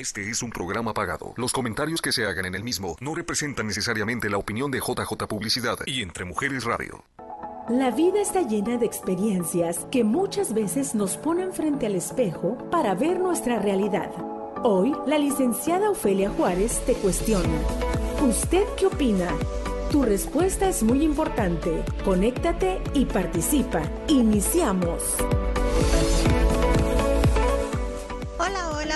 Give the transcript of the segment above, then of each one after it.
Este es un programa pagado. Los comentarios que se hagan en el mismo no representan necesariamente la opinión de JJ Publicidad y Entre Mujeres Radio. La vida está llena de experiencias que muchas veces nos ponen frente al espejo para ver nuestra realidad. Hoy, la licenciada Ofelia Juárez te cuestiona. ¿Usted qué opina? Tu respuesta es muy importante. Conéctate y participa. Iniciamos.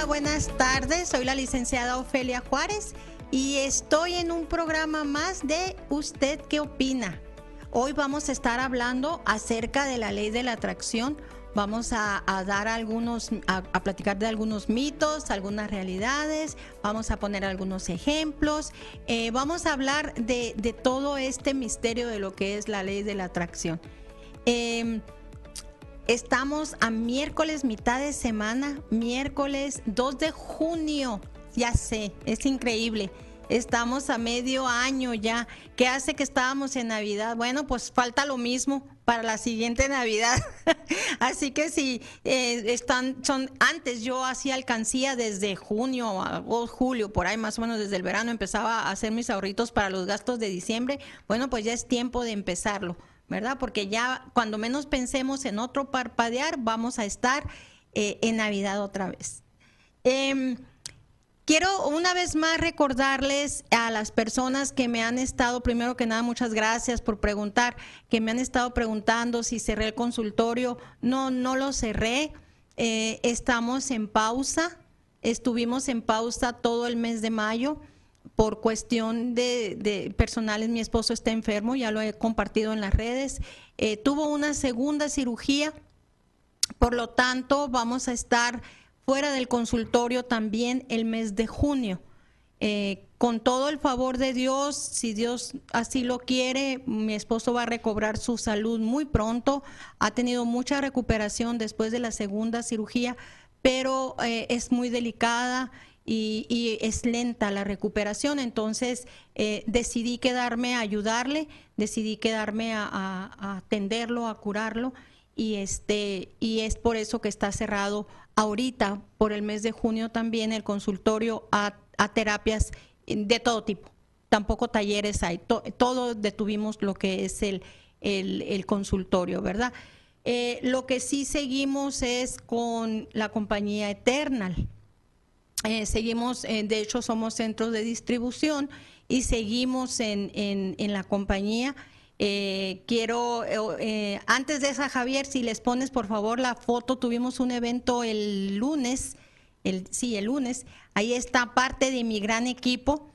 Buenas tardes. Soy la licenciada Ofelia Juárez y estoy en un programa más de ¿Usted qué opina? Hoy vamos a estar hablando acerca de la ley de la atracción. Vamos a, dar algunos, a, platicar de algunos mitos, algunas realidades, vamos a poner algunos ejemplos, eh, vamos a hablar de, todo este misterio de lo que es la ley de la atracción. Em, Estamos a miércoles, mitad de semana, miércoles 2 de junio. Ya sé, es increíble. Estamos a medio año ya. ¿Qué hace que estábamos en Navidad? Bueno, pues falta lo mismo para la siguiente Navidad. Así que si eh, están, son antes yo hacía alcancía desde junio o julio, por ahí más o menos desde el verano empezaba a hacer mis ahorritos para los gastos de diciembre. Bueno, pues ya es tiempo de empezarlo. ¿Verdad? Porque ya cuando menos pensemos en otro parpadear, vamos a estar eh, en Navidad otra vez. Em, quiero una vez más recordarles a las personas que me han estado, primero que nada, muchas gracias por preguntar, que me han estado preguntando si cerré el consultorio. No, no lo cerré. Eh, estamos en pausa. Estuvimos en pausa todo el mes de mayo por cuestión de, de, personales, mi esposo está enfermo, ya lo he compartido en las redes, eh, tuvo una segunda cirugía, por lo tanto vamos a estar fuera del consultorio también el mes de junio. Eh, con todo el favor de Dios, si Dios así lo quiere, mi esposo va a recobrar su salud muy pronto. Ha tenido mucha recuperación después de la segunda cirugía, pero eh, es muy delicada y, es lenta la recuperación, entonces eh, decidí quedarme a ayudarle, decidí quedarme a, atenderlo, a curarlo y este y es por eso que está cerrado ahorita por el mes de junio también el consultorio a, terapias de todo tipo. Tampoco talleres hay, todo detuvimos lo que es el, el, consultorio, ¿verdad? Eh, lo que sí seguimos es con la compañía Eternal. Eh, seguimos, eh, de hecho somos centros de distribución y seguimos en, en, la compañía. Eh, quiero, antes de esa Javier, si les pones por favor la foto, tuvimos un evento el lunes, el, sí, el lunes, ahí está parte de mi gran equipo.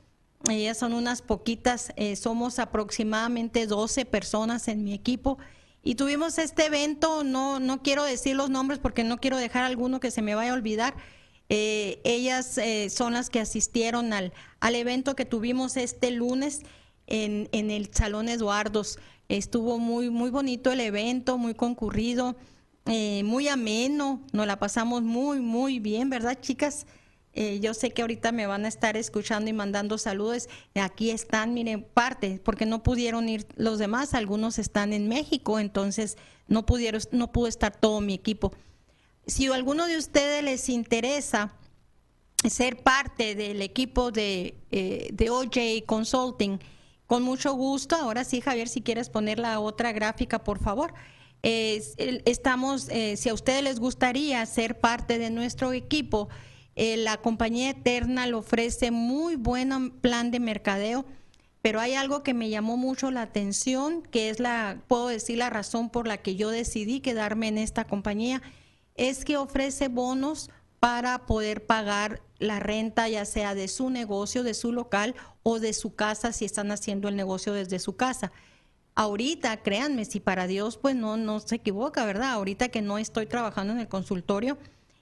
Ellas son unas poquitas, somos aproximadamente 12 personas en mi equipo. Y tuvimos este evento, no, no quiero decir los nombres porque no quiero dejar alguno que se me vaya a olvidar, eh, ellas eh, son las que asistieron al, al evento que tuvimos este lunes en, en, el Salón Eduardos. Estuvo muy, muy bonito el evento, muy concurrido, eh, muy ameno, nos la pasamos muy, muy bien, ¿verdad, chicas? yo sé que ahorita me van a estar escuchando y mandando saludos. Aquí están, miren, parte, porque no pudieron ir los demás, algunos están en México, entonces no pudieron, no pudo estar todo mi equipo si a alguno de ustedes les interesa ser parte del equipo de, eh, OJ Consulting, con mucho gusto. Ahora sí, Javier, si quieres poner la otra gráfica, por favor. estamos, eh, si a ustedes les gustaría ser parte de nuestro equipo, eh, la compañía Eterna le ofrece muy buen plan de mercadeo, pero hay algo que me llamó mucho la atención, que es la, puedo decir, la razón por la que yo decidí quedarme en esta compañía es que ofrece bonos para poder pagar la renta, ya sea de su negocio, de su local o de su casa, si están haciendo el negocio desde su casa. Ahorita, créanme, si para Dios, pues no, no se equivoca, ¿verdad? Ahorita que no estoy trabajando en el consultorio,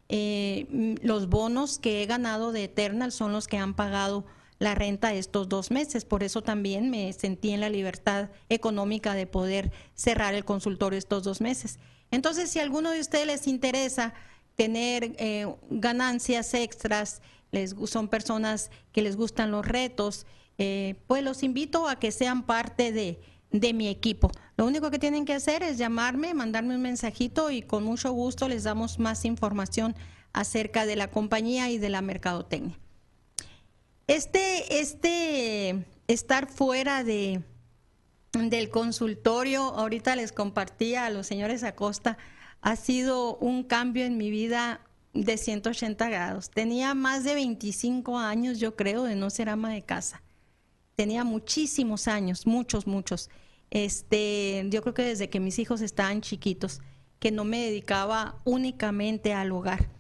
eh, los bonos que he ganado de Eternal son los que han pagado la renta estos dos meses. Por eso también me sentí en la libertad económica de poder cerrar el consultorio estos dos meses. Entonces, si a alguno de ustedes les interesa tener eh, ganancias extras, les, son personas que les gustan los retos, eh, pues los invito a que sean parte de, de mi equipo. Lo único que tienen que hacer es llamarme, mandarme un mensajito y con mucho gusto les damos más información acerca de la compañía y de la mercadotecnia. Este, este estar fuera de, del consultorio, ahorita les compartía a los señores Acosta, ha sido un cambio en mi vida de 180 grados. Tenía más de 25 años, yo creo, de no ser ama de casa. Tenía muchísimos años, muchos, muchos. Este, yo creo que desde que mis hijos estaban chiquitos, que no me dedicaba únicamente al hogar.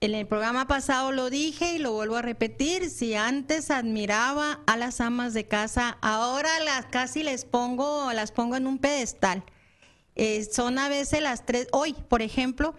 En el programa pasado lo dije y lo vuelvo a repetir, si antes admiraba a las amas de casa, ahora las casi les pongo, las pongo en un pedestal. Eh, son a veces las tres, hoy, por ejemplo,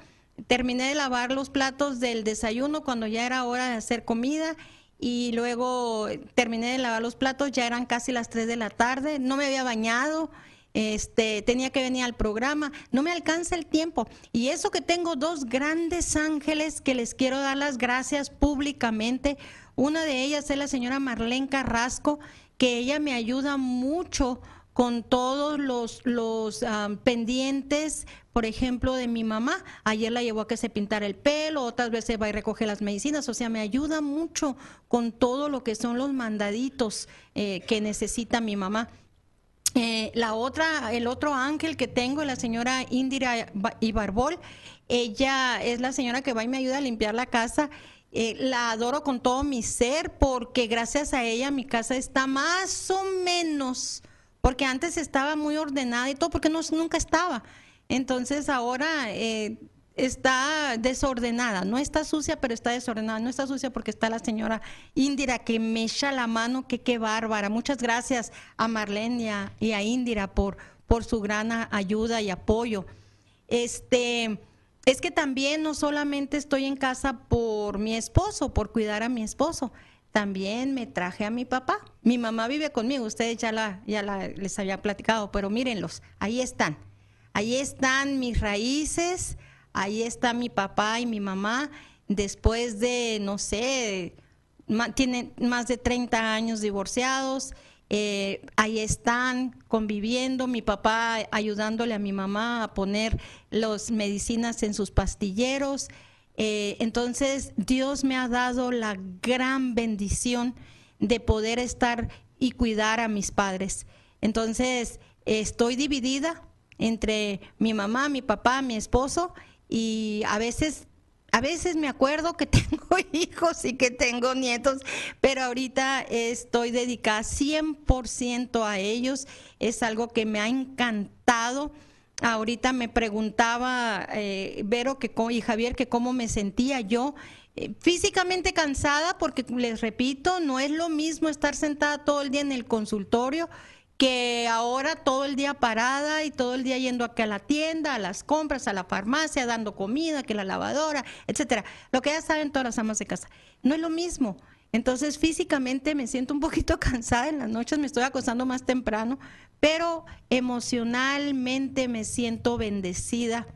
terminé de lavar los platos del desayuno cuando ya era hora de hacer comida y luego terminé de lavar los platos, ya eran casi las 3 de la tarde, no me había bañado, este, tenía que venir al programa, no me alcanza el tiempo. Y eso que tengo dos grandes ángeles que les quiero dar las gracias públicamente. Una de ellas es la señora Marlene Carrasco, que ella me ayuda mucho con todos los, los pendientes, por ejemplo, de mi mamá. Ayer la llevó a que se pintara el pelo, otras veces va y recoge las medicinas, o sea, me ayuda mucho con todo lo que son los mandaditos eh, que necesita mi mamá. Eh, la otra, el otro ángel que tengo, la señora Indira Ibarbol, ella es la señora que va y me ayuda a limpiar la casa. Eh, la adoro con todo mi ser porque gracias a ella mi casa está más o menos, porque antes estaba muy ordenada y todo, porque no, nunca estaba. Entonces ahora eh, está desordenada, no está sucia, pero está desordenada. No está sucia porque está la señora Indira que me echa la mano, que qué bárbara. Muchas gracias a Marlene y a, Indira por, por su gran ayuda y apoyo. Este, es que también no solamente estoy en casa por mi esposo, por cuidar a mi esposo, también me traje a mi papá. Mi mamá vive conmigo, ustedes ya la, ya la, les había platicado, pero mírenlos, ahí están. Ahí están mis raíces, ahí está mi papá y mi mamá, después de, no sé, tienen más de 30 años divorciados, eh, ahí están conviviendo, mi papá ayudándole a mi mamá a poner las medicinas en sus pastilleros. Eh, entonces Dios me ha dado la gran bendición de poder estar y cuidar a mis padres. Entonces estoy dividida entre mi mamá, mi papá, mi esposo y a veces a veces me acuerdo que tengo hijos y que tengo nietos, pero ahorita estoy dedicada 100% a ellos. Es algo que me ha encantado. Ahorita me preguntaba eh, Vero que, y Javier que cómo me sentía yo. Eh, físicamente cansada porque les repito, no es lo mismo estar sentada todo el día en el consultorio que ahora todo el día parada y todo el día yendo aquí a la tienda, a las compras, a la farmacia, dando comida, que la lavadora, etcétera. Lo que ya saben todas las amas de casa. No es lo mismo. Entonces físicamente me siento un poquito cansada en las noches, me estoy acostando más temprano, pero emocionalmente me siento bendecida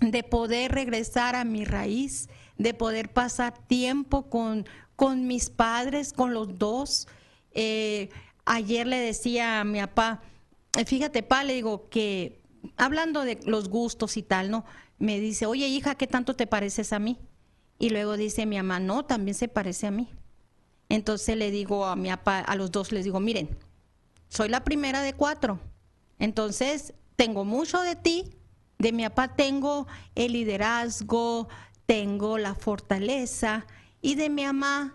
de poder regresar a mi raíz, de poder pasar tiempo con, con mis padres, con los dos. Eh, ayer le decía a mi papá, eh, fíjate, pa, le digo que hablando de los gustos y tal, ¿no? Me dice, oye hija, ¿qué tanto te pareces a mí? Y luego dice mi mamá, no, también se parece a mí. Entonces le digo a mi papá, a los dos les digo, miren, soy la primera de cuatro. Entonces, tengo mucho de ti, de mi papá tengo el liderazgo, tengo la fortaleza, y de mi mamá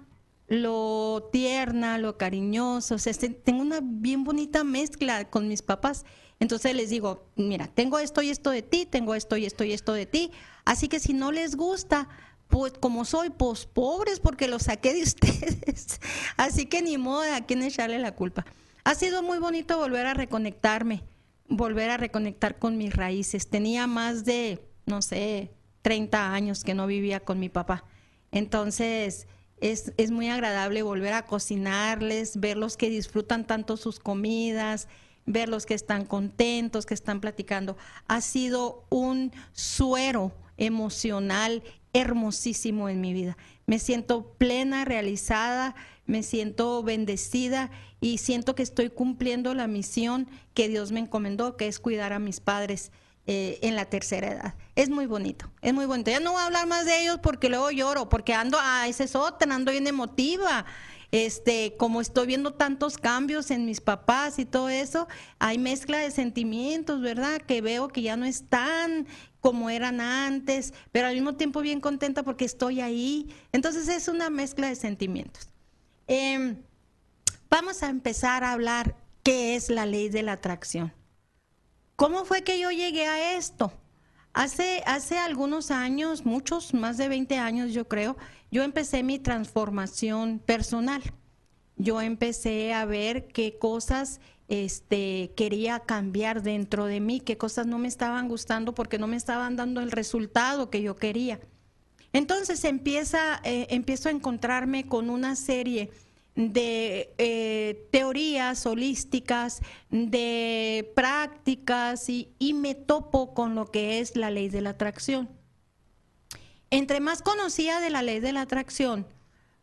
lo tierna, lo cariñoso, o sea, este, tengo una bien bonita mezcla con mis papás. Entonces les digo, mira, tengo esto y esto de ti, tengo esto y esto y esto de ti, así que si no les gusta, pues como soy, pues pobres porque lo saqué de ustedes. Así que ni modo a quién echarle la culpa. Ha sido muy bonito volver a reconectarme, volver a reconectar con mis raíces. Tenía más de, no sé, 30 años que no vivía con mi papá. Entonces, es, es muy agradable volver a cocinarles, verlos que disfrutan tanto sus comidas, verlos que están contentos, que están platicando. Ha sido un suero emocional hermosísimo en mi vida. Me siento plena, realizada, me siento bendecida y siento que estoy cumpliendo la misión que Dios me encomendó, que es cuidar a mis padres eh, en la tercera edad. Es muy bonito, es muy bonito. Ya no voy a hablar más de ellos porque luego lloro, porque ando, ah, ese es otra, ando bien emotiva. Este, como estoy viendo tantos cambios en mis papás y todo eso, hay mezcla de sentimientos, ¿verdad? Que veo que ya no están como eran antes, pero al mismo tiempo bien contenta porque estoy ahí. Entonces es una mezcla de sentimientos. Em, vamos a empezar a hablar qué es la ley de la atracción. ¿Cómo fue que yo llegué a esto? Hace, hace algunos años, muchos, más de 20 años yo creo, yo empecé mi transformación personal. Yo empecé a ver qué cosas este, quería cambiar dentro de mí, qué cosas no me estaban gustando porque no me estaban dando el resultado que yo quería. Entonces empieza, eh, empiezo a encontrarme con una serie de eh, teorías holísticas, de prácticas y, y me topo con lo que es la ley de la atracción. Entre más conocía de la ley de la atracción,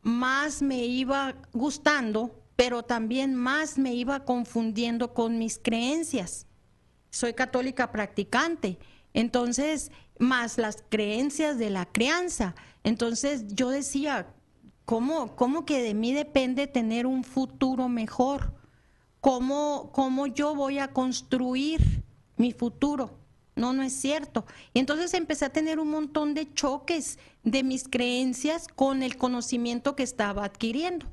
más me iba gustando, pero también más me iba confundiendo con mis creencias. Soy católica practicante, entonces, más las creencias de la crianza. Entonces yo decía, ¿Cómo, ¿Cómo que de mí depende tener un futuro mejor? ¿Cómo, ¿Cómo yo voy a construir mi futuro? No, no es cierto. Y entonces empecé a tener un montón de choques de mis creencias con el conocimiento que estaba adquiriendo.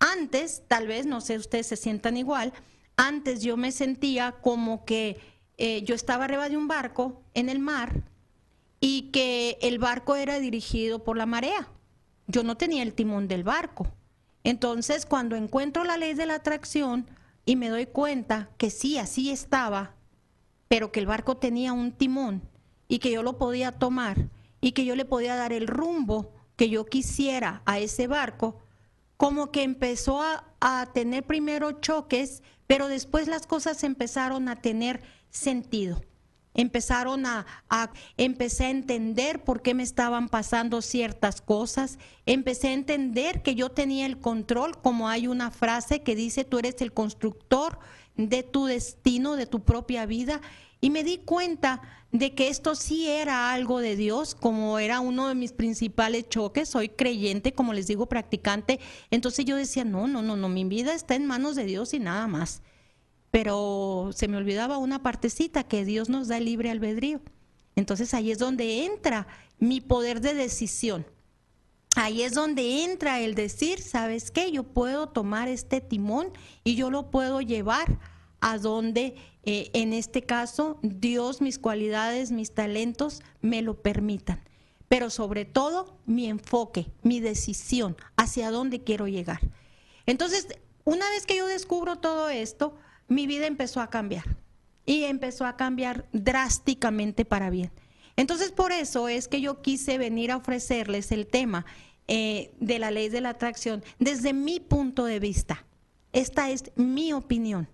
Antes, tal vez, no sé, ustedes se sientan igual, antes yo me sentía como que eh, yo estaba arriba de un barco en el mar y que el barco era dirigido por la marea yo no tenía el timón del barco. Entonces, cuando encuentro la ley de la atracción y me doy cuenta que sí, así estaba, pero que el barco tenía un timón y que yo lo podía tomar y que yo le podía dar el rumbo que yo quisiera a ese barco, como que empezó a, a tener primero choques, pero después las cosas empezaron a tener sentido empezaron a, empecé a entender por qué me estaban pasando ciertas cosas, empecé a entender que yo tenía el control, como hay una frase que dice, tú eres el constructor de tu destino, de tu propia vida, y me di cuenta de que esto sí era algo de Dios, como era uno de mis principales choques, soy creyente, como les digo, practicante, entonces yo decía, no, no, no, no, mi vida está en manos de Dios y nada más pero se me olvidaba una partecita que Dios nos da libre albedrío. Entonces ahí es donde entra mi poder de decisión. Ahí es donde entra el decir, ¿sabes qué? Yo puedo tomar este timón y yo lo puedo llevar a donde, eh, en este caso, Dios, mis cualidades, mis talentos me lo permitan. Pero sobre todo, mi enfoque, mi decisión, hacia dónde quiero llegar. Entonces, una vez que yo descubro todo esto, mi vida empezó a cambiar y empezó a cambiar drásticamente para bien. Entonces, por eso es que yo quise venir a ofrecerles el tema eh, de la ley de la atracción desde mi punto de vista. Esta es mi opinión.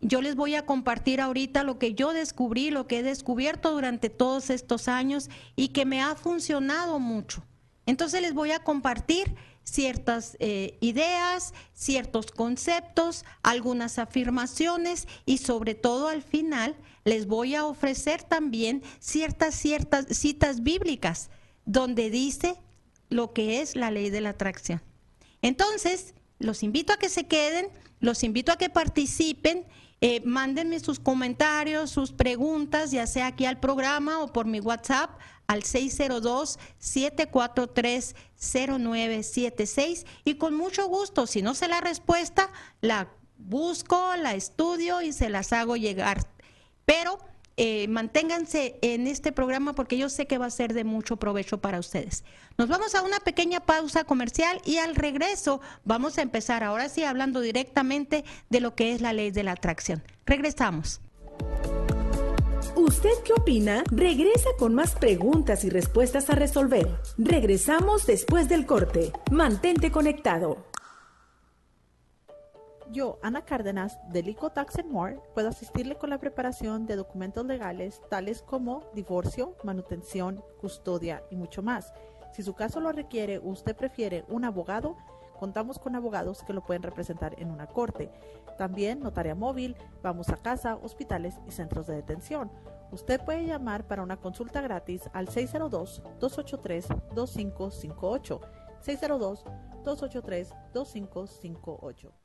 Yo les voy a compartir ahorita lo que yo descubrí, lo que he descubierto durante todos estos años y que me ha funcionado mucho. Entonces les voy a compartir ciertas eh, ideas, ciertos conceptos, algunas afirmaciones y sobre todo al final les voy a ofrecer también ciertas, ciertas citas bíblicas donde dice lo que es la ley de la atracción. Entonces, los invito a que se queden, los invito a que participen eh, mándenme sus comentarios, sus preguntas, ya sea aquí al programa o por mi WhatsApp al 602-743-0976 y con mucho gusto, si no sé la respuesta, la busco, la estudio y se las hago llegar. Pero eh, manténganse en este programa porque yo sé que va a ser de mucho provecho para ustedes. Nos vamos a una pequeña pausa comercial y al regreso vamos a empezar ahora sí hablando directamente de lo que es la ley de la atracción. Regresamos. ¿Usted qué opina? Regresa con más preguntas y respuestas a resolver. Regresamos después del corte. Mantente conectado. Yo, Ana Cárdenas, de Lico Tax More, puedo asistirle con la preparación de documentos legales tales como divorcio, manutención, custodia y mucho más. Si su caso lo requiere o usted prefiere un abogado, contamos con abogados que lo pueden representar en una corte. También notaria móvil, vamos a casa, hospitales y centros de detención. Usted puede llamar para una consulta gratis al 602-283-2558. 602-283-2558.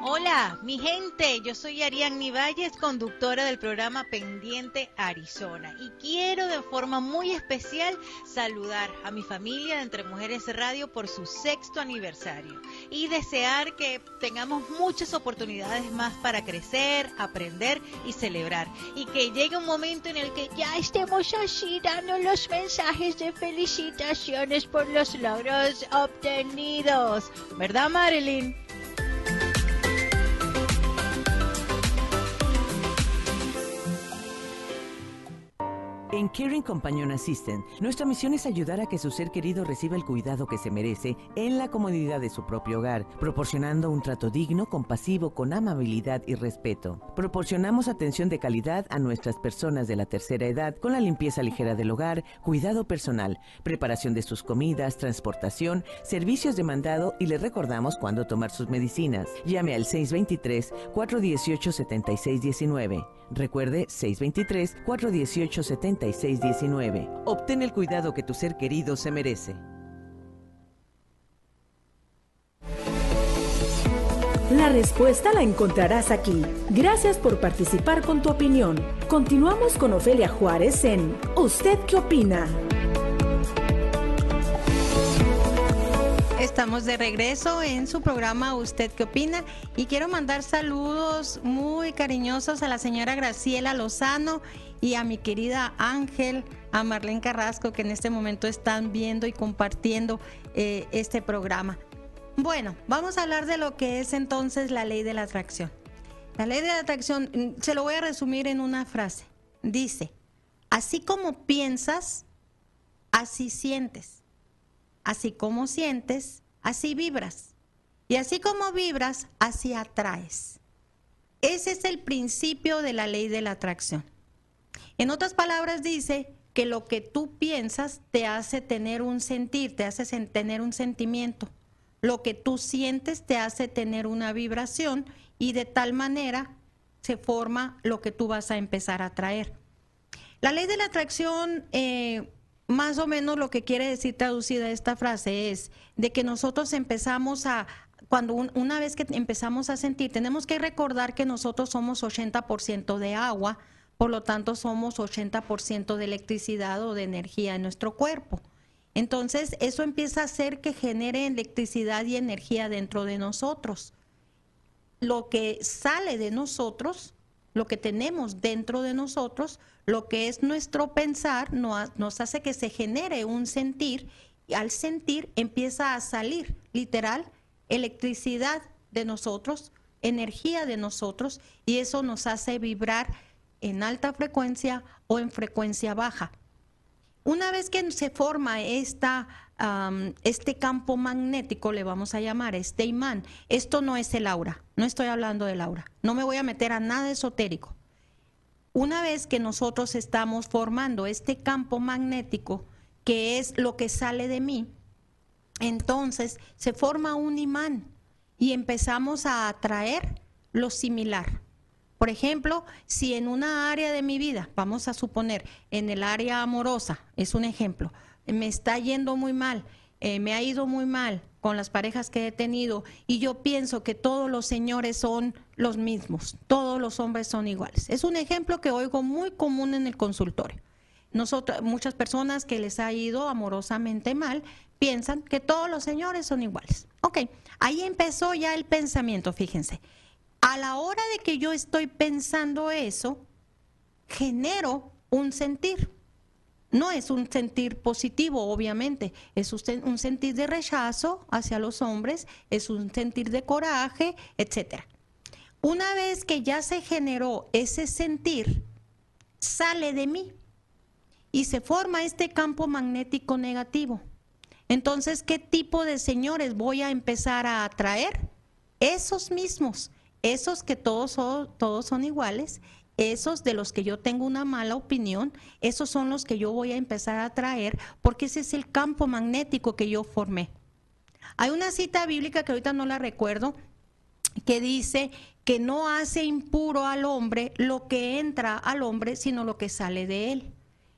Hola, mi gente, yo soy Ariadne Valles, conductora del programa Pendiente Arizona y quiero de forma muy especial saludar a mi familia de Entre Mujeres Radio por su sexto aniversario y desear que tengamos muchas oportunidades más para crecer, aprender y celebrar y que llegue un momento en el que ya estemos así dando los mensajes de felicitaciones por los logros obtenidos, ¿verdad Marilyn? En Caring Companion Assistant, nuestra misión es ayudar a que su ser querido reciba el cuidado que se merece en la comodidad de su propio hogar, proporcionando un trato digno, compasivo, con amabilidad y respeto. Proporcionamos atención de calidad a nuestras personas de la tercera edad con la limpieza ligera del hogar, cuidado personal, preparación de sus comidas, transportación, servicios de mandado y les recordamos cuándo tomar sus medicinas. Llame al 623-418-7619. Recuerde 623-418-7619. Obtén el cuidado que tu ser querido se merece. La respuesta la encontrarás aquí. Gracias por participar con tu opinión. Continuamos con Ofelia Juárez en ¿Usted qué opina? Estamos de regreso en su programa ¿Usted qué opina? Y quiero mandar saludos muy cariñosos a la señora Graciela Lozano y a mi querida Ángel, a Marlene Carrasco, que en este momento están viendo y compartiendo eh, este programa. Bueno, vamos a hablar de lo que es entonces la ley de la atracción. La ley de la atracción, mm, se lo voy a resumir en una frase. Dice, así como piensas, así sientes. Así como sientes, así vibras. Y así como vibras, así atraes. Ese es el principio de la ley de la atracción. En otras palabras, dice que lo que tú piensas te hace tener un sentir, te hace tener un sentimiento. Lo que tú sientes te hace tener una vibración y de tal manera se forma lo que tú vas a empezar a traer. La ley de la atracción eh, más o menos lo que quiere decir traducida esta frase es de que nosotros empezamos a, cuando una vez que empezamos a sentir, tenemos que recordar que nosotros somos 80% de agua, por lo tanto somos 80% de electricidad o de energía en nuestro cuerpo. Entonces, eso empieza a hacer que genere electricidad y energía dentro de nosotros. Lo que sale de nosotros, lo que tenemos dentro de nosotros, lo que es nuestro pensar nos hace que se genere un sentir y al sentir empieza a salir literal electricidad de nosotros, energía de nosotros y eso nos hace vibrar en alta frecuencia o en frecuencia baja. Una vez que se forma esta, este campo magnético, le vamos a llamar, este imán, esto no es el aura, no estoy hablando del aura, no me voy a meter a nada esotérico. Una vez que nosotros estamos formando este campo magnético, que es lo que sale de mí, entonces se forma un imán y empezamos a atraer lo similar. Por ejemplo, si en una área de mi vida, vamos a suponer, en el área amorosa, es un ejemplo, me está yendo muy mal, eh, me ha ido muy mal, con las parejas que he tenido y yo pienso que todos los señores son los mismos, todos los hombres son iguales. Es un ejemplo que oigo muy común en el consultorio. Nosotros, muchas personas que les ha ido amorosamente mal piensan que todos los señores son iguales. Ok, ahí empezó ya el pensamiento, fíjense. A la hora de que yo estoy pensando eso, genero un sentir. No es un sentir positivo, obviamente, es un sentir de rechazo hacia los hombres, es un sentir de coraje, etc. Una vez que ya se generó ese sentir, sale de mí y se forma este campo magnético negativo. Entonces, ¿qué tipo de señores voy a empezar a atraer? Esos mismos, esos que todos son, todos son iguales esos de los que yo tengo una mala opinión, esos son los que yo voy a empezar a traer porque ese es el campo magnético que yo formé. Hay una cita bíblica que ahorita no la recuerdo, que dice que no hace impuro al hombre lo que entra al hombre, sino lo que sale de él.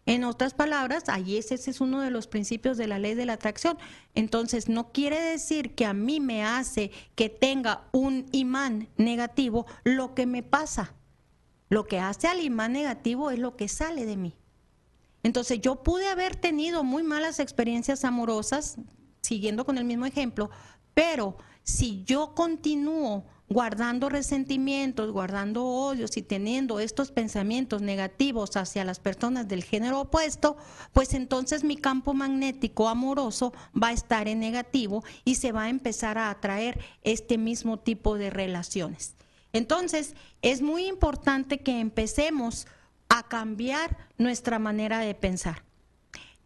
En otras palabras, ahí ese, es uno de los principios de la ley de la atracción. Entonces, no quiere decir que a mí me hace que tenga un imán negativo lo que me pasa. Lo que hace al imán negativo es lo que sale de mí. Entonces, yo pude haber tenido muy malas experiencias amorosas, siguiendo con el mismo ejemplo, pero si yo continúo guardando resentimientos, guardando odios y teniendo estos pensamientos negativos hacia las personas del género opuesto, pues entonces mi campo magnético amoroso va a estar en negativo y se va a empezar a atraer este mismo tipo de relaciones. Entonces, es muy importante que empecemos a cambiar nuestra manera de pensar.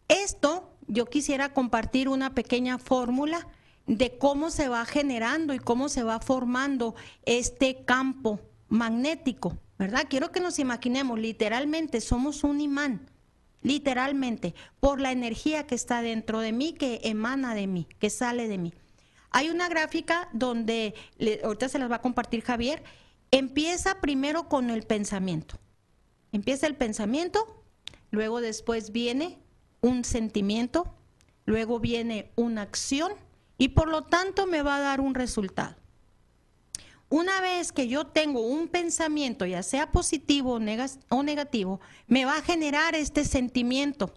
Esto, yo quisiera compartir una pequeña fórmula de cómo se va generando y cómo se va formando este campo magnético, ¿verdad? Quiero que nos imaginemos, literalmente somos un imán, literalmente, por la energía que está dentro de mí, que emana de mí, que sale de mí. Hay una gráfica donde, ahorita se las va a compartir Javier, empieza primero con el pensamiento. Empieza el pensamiento, luego después viene un sentimiento, luego viene una acción y por lo tanto me va a dar un resultado. Una vez que yo tengo un pensamiento, ya sea positivo o negativo, me va a generar este sentimiento.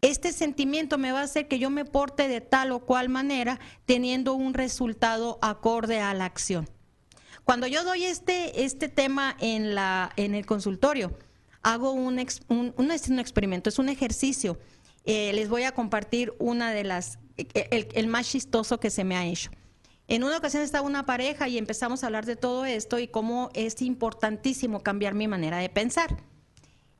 Este sentimiento me va a hacer que yo me porte de tal o cual manera, teniendo un resultado acorde a la acción. Cuando yo doy este, este tema en, la, en el consultorio, hago un, un, un, experimento, es un ejercicio. Eh, les voy a compartir una de las el, más chistoso que se me ha hecho. En una ocasión estaba una pareja y empezamos a hablar de todo esto y cómo es importantísimo cambiar mi manera de pensar.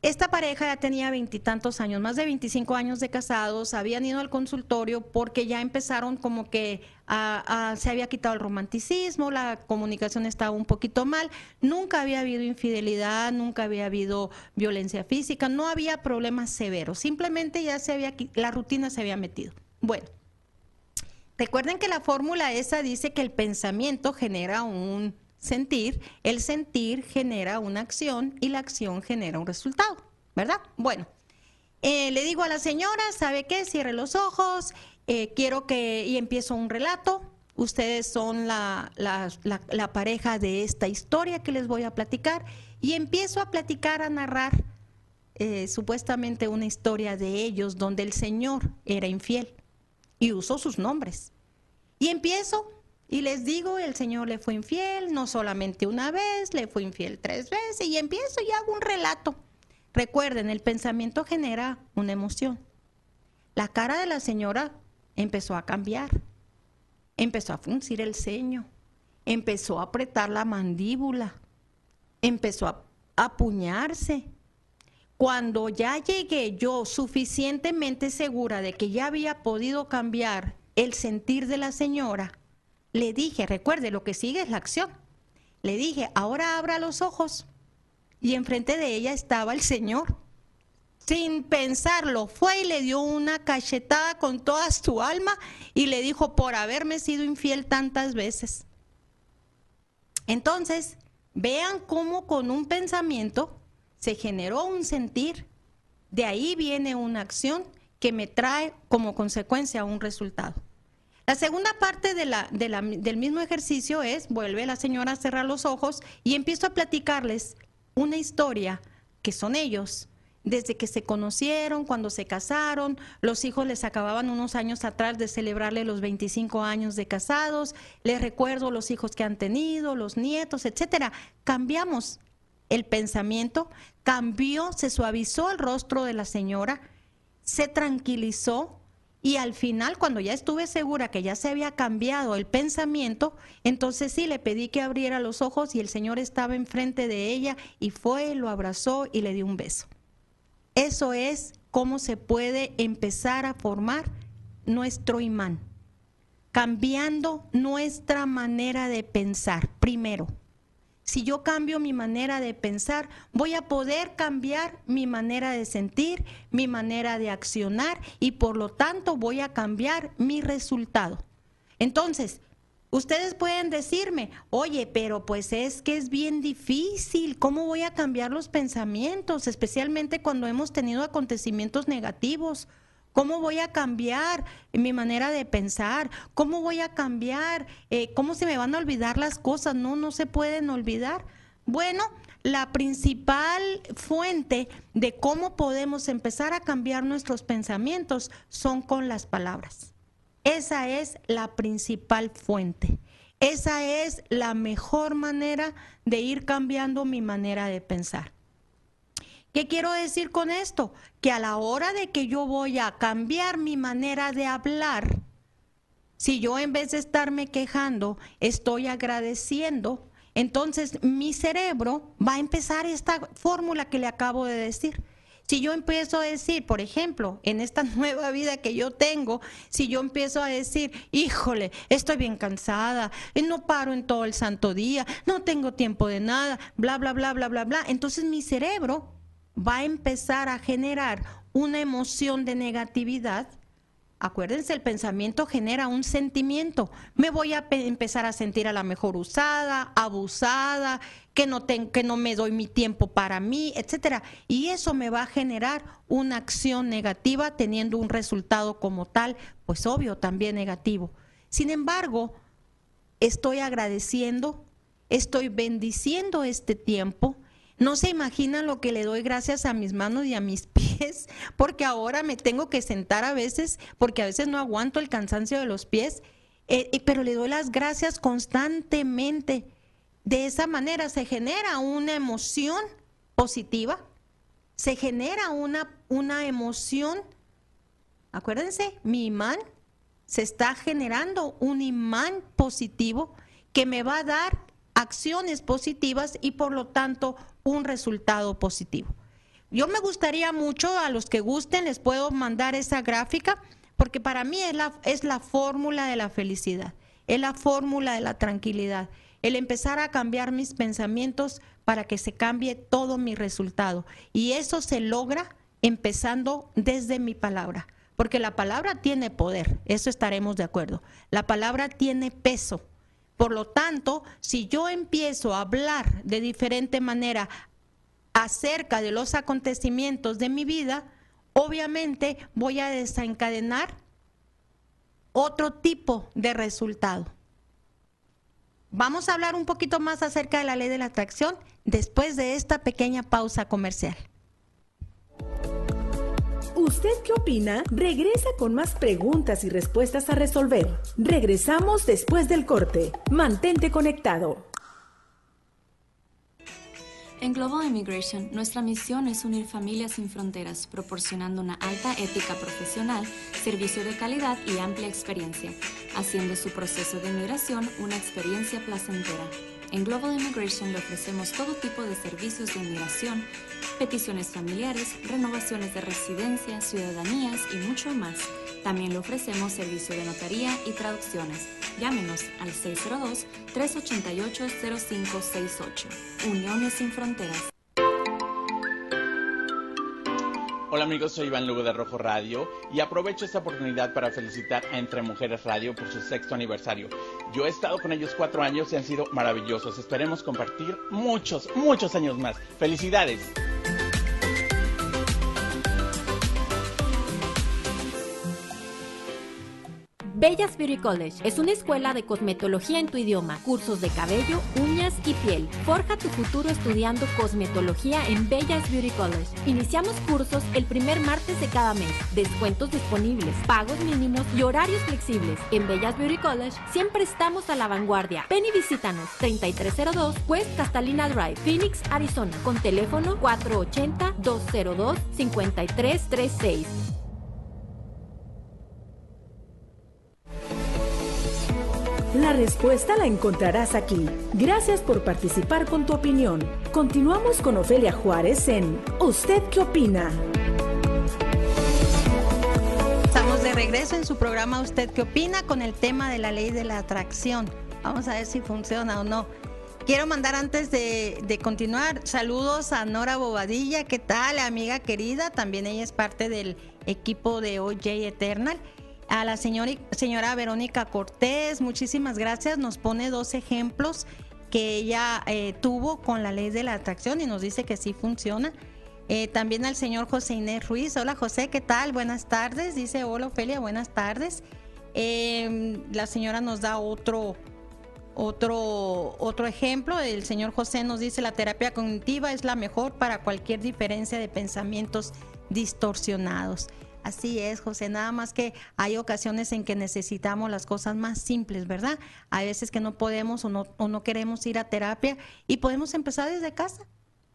Esta pareja ya tenía veintitantos años, más de 25 años de casados, habían ido al consultorio porque ya empezaron como que se había quitado el romanticismo, la comunicación estaba un poquito mal, nunca había habido infidelidad, nunca había habido violencia física, no había problemas severos, simplemente ya se había, la rutina se había metido. Bueno, Recuerden que la fórmula esa dice que el pensamiento genera un sentir, el sentir genera una acción y la acción genera un resultado, ¿verdad? Bueno, eh, le digo a la señora, ¿sabe qué? Cierre los ojos, eh, quiero que, y empiezo un relato. Ustedes son la, pareja de esta historia que les voy a platicar y empiezo a platicar, a narrar eh, supuestamente una historia de ellos donde el Señor era infiel y usó sus nombres. Y empiezo y les digo, el Señor le fue infiel, no solamente una vez, le fue infiel tres veces, y empiezo y hago un relato. Recuerden, el pensamiento genera una emoción. La cara de la señora empezó a cambiar, empezó a fruncir el ceño, empezó a apretar la mandíbula, empezó a apuñarse. Cuando ya llegué yo suficientemente segura de que ya había podido cambiar el sentir de la señora, le dije, recuerde, lo que sigue es la acción. Le dije, ahora abra los ojos. Y enfrente de ella estaba el Señor. Sin pensarlo, fue y le dio una cachetada con toda su alma y le dijo, por haberme sido infiel tantas veces. Entonces, vean cómo con un pensamiento se generó un sentir, de ahí viene una acción que me trae como consecuencia un resultado. La segunda parte de la, del mismo ejercicio es, vuelve la señora a cerrar los ojos y empiezo a platicarles una historia que son ellos, desde que se conocieron, cuando se casaron, los hijos les acababan unos años atrás de celebrarle los 25 años de casados, les recuerdo los hijos que han tenido, los nietos, etcétera. Cambiamos el pensamiento, cambió, se suavizó el rostro de la señora, se tranquilizó y al final, cuando ya estuve segura que ya se había cambiado el pensamiento, entonces sí le pedí que abriera los ojos y el Señor estaba enfrente de ella y fue, lo abrazó y le dio un beso. Eso es cómo se puede empezar a formar nuestro imán, cambiando nuestra manera de pensar primero. Si yo cambio mi manera de pensar, voy a poder cambiar mi manera de sentir, mi manera de accionar y por lo tanto voy a cambiar mi resultado. Entonces, Ustedes pueden decirme, oye, pero pues es que es bien difícil, ¿cómo voy a cambiar los pensamientos, especialmente cuando hemos tenido acontecimientos negativos? ¿Cómo voy a cambiar mi manera de pensar? ¿Cómo voy a cambiar? Eh, ¿Cómo se me van a olvidar las cosas? No, no se pueden olvidar. Bueno, la principal fuente de cómo podemos empezar a cambiar nuestros pensamientos son con las palabras. Esa es la principal fuente. Esa es la mejor manera de ir cambiando mi manera de pensar. ¿Qué quiero decir con esto? Que a la hora de que yo voy a cambiar mi manera de hablar, si yo en vez de estarme quejando, estoy agradeciendo, entonces mi cerebro va a empezar esta fórmula que le acabo de decir. Si yo empiezo a decir, por ejemplo, en esta nueva vida que yo tengo, si yo empiezo a decir, híjole, estoy bien cansada, eh, no paro en todo el santo día, no tengo tiempo de nada, bla, bla, bla, bla, bla, bla, entonces mi cerebro va a empezar a generar una emoción de negatividad Acuérdense, el pensamiento genera un sentimiento. Me voy a empezar a sentir a la mejor usada, abusada, que no, que no me doy mi tiempo para mí, etcétera. Y eso me va a generar una acción negativa teniendo un resultado como tal, pues obvio, también negativo. Sin embargo, estoy agradeciendo, estoy bendiciendo este tiempo, no se imaginan lo que le doy gracias a mis manos y a mis pies, porque ahora me tengo que sentar a veces, porque a veces no aguanto el cansancio de los pies, eh, pero le doy las gracias constantemente. De esa manera se genera una emoción positiva, se genera una, una emoción, acuérdense, mi imán, se está generando un imán positivo que me va a dar acciones positivas y por lo tanto un resultado positivo. Yo me gustaría mucho, a los que gusten, les puedo mandar esa gráfica, porque para mí es la, es la fórmula de la felicidad, es la fórmula de la tranquilidad, el empezar a cambiar mis pensamientos para que se cambie todo mi resultado. Y eso se logra empezando desde mi palabra, porque la palabra tiene poder, eso estaremos de acuerdo. La palabra tiene peso. Por lo tanto, si yo empiezo a hablar de diferente manera acerca de los acontecimientos de mi vida, obviamente voy a desencadenar otro tipo de resultado. Vamos a hablar un poquito más acerca de la ley de la atracción después de esta pequeña pausa comercial. ¿Usted qué opina? Regresa con más preguntas y respuestas a resolver. Regresamos después del corte. Mantente conectado. En Global Immigration, nuestra misión es unir familias sin fronteras, proporcionando una alta ética profesional, servicio de calidad y amplia experiencia, haciendo su proceso de inmigración una experiencia placentera. En Global Immigration le ofrecemos todo tipo de servicios de inmigración, peticiones familiares, renovaciones de residencia, ciudadanías y mucho más. También le ofrecemos servicio de notaría y traducciones. Llámenos al 602-388-0568. Uniones sin Fronteras. Hola amigos, soy Iván Lugo de Rojo Radio y aprovecho esta oportunidad para felicitar a Entre Mujeres Radio por su sexto aniversario. Yo he estado con ellos cuatro años y han sido maravillosos. Esperemos compartir muchos, muchos años más. ¡Felicidades! Bellas Beauty College es una escuela de cosmetología en tu idioma, cursos de cabello, uñas y piel. Forja tu futuro estudiando cosmetología en Bellas Beauty College. Iniciamos cursos el primer martes de cada mes. Descuentos disponibles, pagos mínimos y horarios flexibles. En Bellas Beauty College siempre estamos a la vanguardia. Ven y visítanos 3302 West Castalina Drive, Phoenix, Arizona, con teléfono 480 202 5336. La respuesta la encontrarás aquí. Gracias por participar con tu opinión. Continuamos con Ofelia Juárez en ¿Usted qué opina? Estamos de regreso en su programa ¿Usted qué opina? con el tema de la ley de la atracción. Vamos a ver si funciona o no. Quiero mandar antes de, de, continuar saludos a Nora Bobadilla, ¿qué tal? Amiga querida, también ella es parte del equipo de OJ Eternal. A la señora, señora Verónica Cortés, muchísimas gracias. Nos pone dos ejemplos que ella eh, tuvo con la ley de la atracción y nos dice que sí funciona. Eh, también al señor José Inés Ruiz. Hola José, ¿qué tal? Buenas tardes. Dice, hola Ofelia, buenas tardes. Em, la señora nos da otro, otro, otro ejemplo. El señor José nos dice, la terapia cognitiva es la mejor para cualquier diferencia de pensamientos distorsionados. Así es, José, nada más que hay ocasiones en que necesitamos las cosas más simples, ¿verdad? Hay veces que no podemos o no, o no queremos ir a terapia y podemos empezar desde casa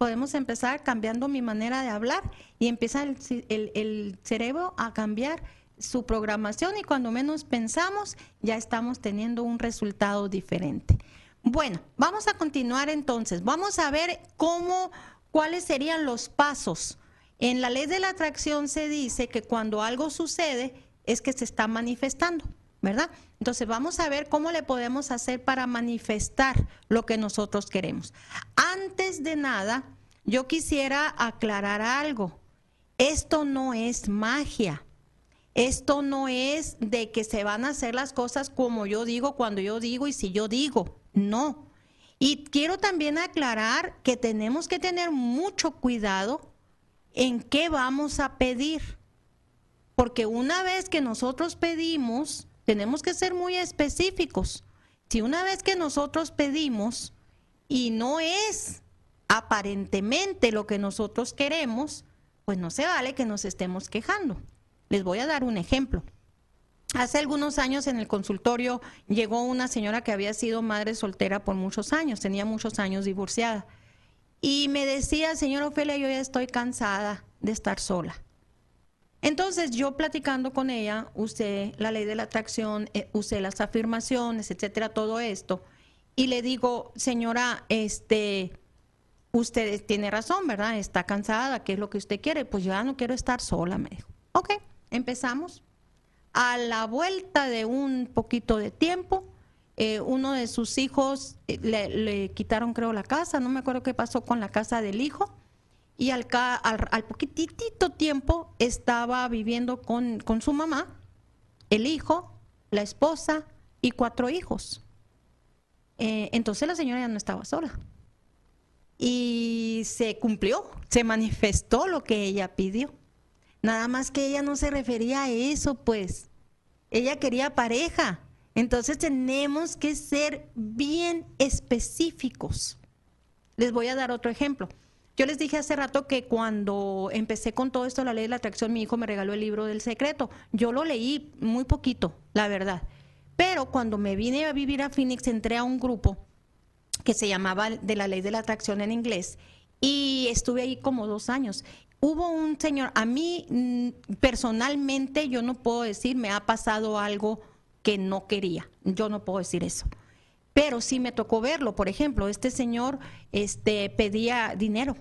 podemos empezar cambiando mi manera de hablar y empieza el, cerebro a cambiar su programación y cuando menos pensamos ya estamos teniendo un resultado diferente. Bueno, vamos a continuar entonces. Vamos a ver cómo, cuáles serían los pasos. En la ley de la atracción se dice que cuando algo sucede es que se está manifestando, ¿verdad? Entonces vamos a ver cómo le podemos hacer para manifestar lo que nosotros queremos. Antes de nada, yo quisiera aclarar algo. Esto no es magia. Esto no es de que se van a hacer las cosas como yo digo, cuando yo digo y si yo digo. No. Y quiero también aclarar que tenemos que tener mucho cuidado en qué vamos a pedir. Porque una vez que nosotros pedimos, tenemos que ser muy específicos. Si una vez que nosotros pedimos y no es aparentemente lo que nosotros queremos, pues no se vale que nos estemos quejando. Les voy a dar un ejemplo. Hace algunos años en el consultorio llegó una señora que había sido madre soltera por muchos años, tenía muchos años divorciada. Y me decía, señor Ofelia, yo ya estoy cansada de estar sola. Entonces yo platicando con ella, usé la ley de la atracción, eh, usé las afirmaciones, etcétera, todo esto. Y le digo, señora, este, usted tiene razón, ¿verdad? Está cansada, ¿qué es lo que usted quiere? Pues yo ya no quiero estar sola, me dijo. Ok, empezamos. A la vuelta de un poquito de tiempo, eh, uno de sus hijos eh, le, quitaron, creo, la casa, no me acuerdo qué pasó con la casa del hijo, y al, al, poquitito tiempo estaba viviendo con, con su mamá, el hijo, la esposa y cuatro hijos. Eh, entonces la señora ya no estaba sola y se cumplió, se manifestó lo que ella pidió. Nada más que ella no se refería a eso, pues. Ella quería pareja. Entonces tenemos que ser bien específicos. Les voy a dar otro ejemplo. Yo les dije hace rato que cuando empecé con todo esto, la ley de la atracción, mi hijo me regaló el libro del secreto. Yo lo leí muy poquito, la verdad. Pero cuando me vine a vivir a Phoenix, entré a un grupo que se llamaba de la ley de la atracción en inglés y estuve ahí como dos años. Hubo un señor, a mí mm, personalmente yo no puedo decir me ha pasado algo que no quería, yo no puedo decir eso. Pero sí me tocó verlo, por ejemplo, este señor este, pedía dinero,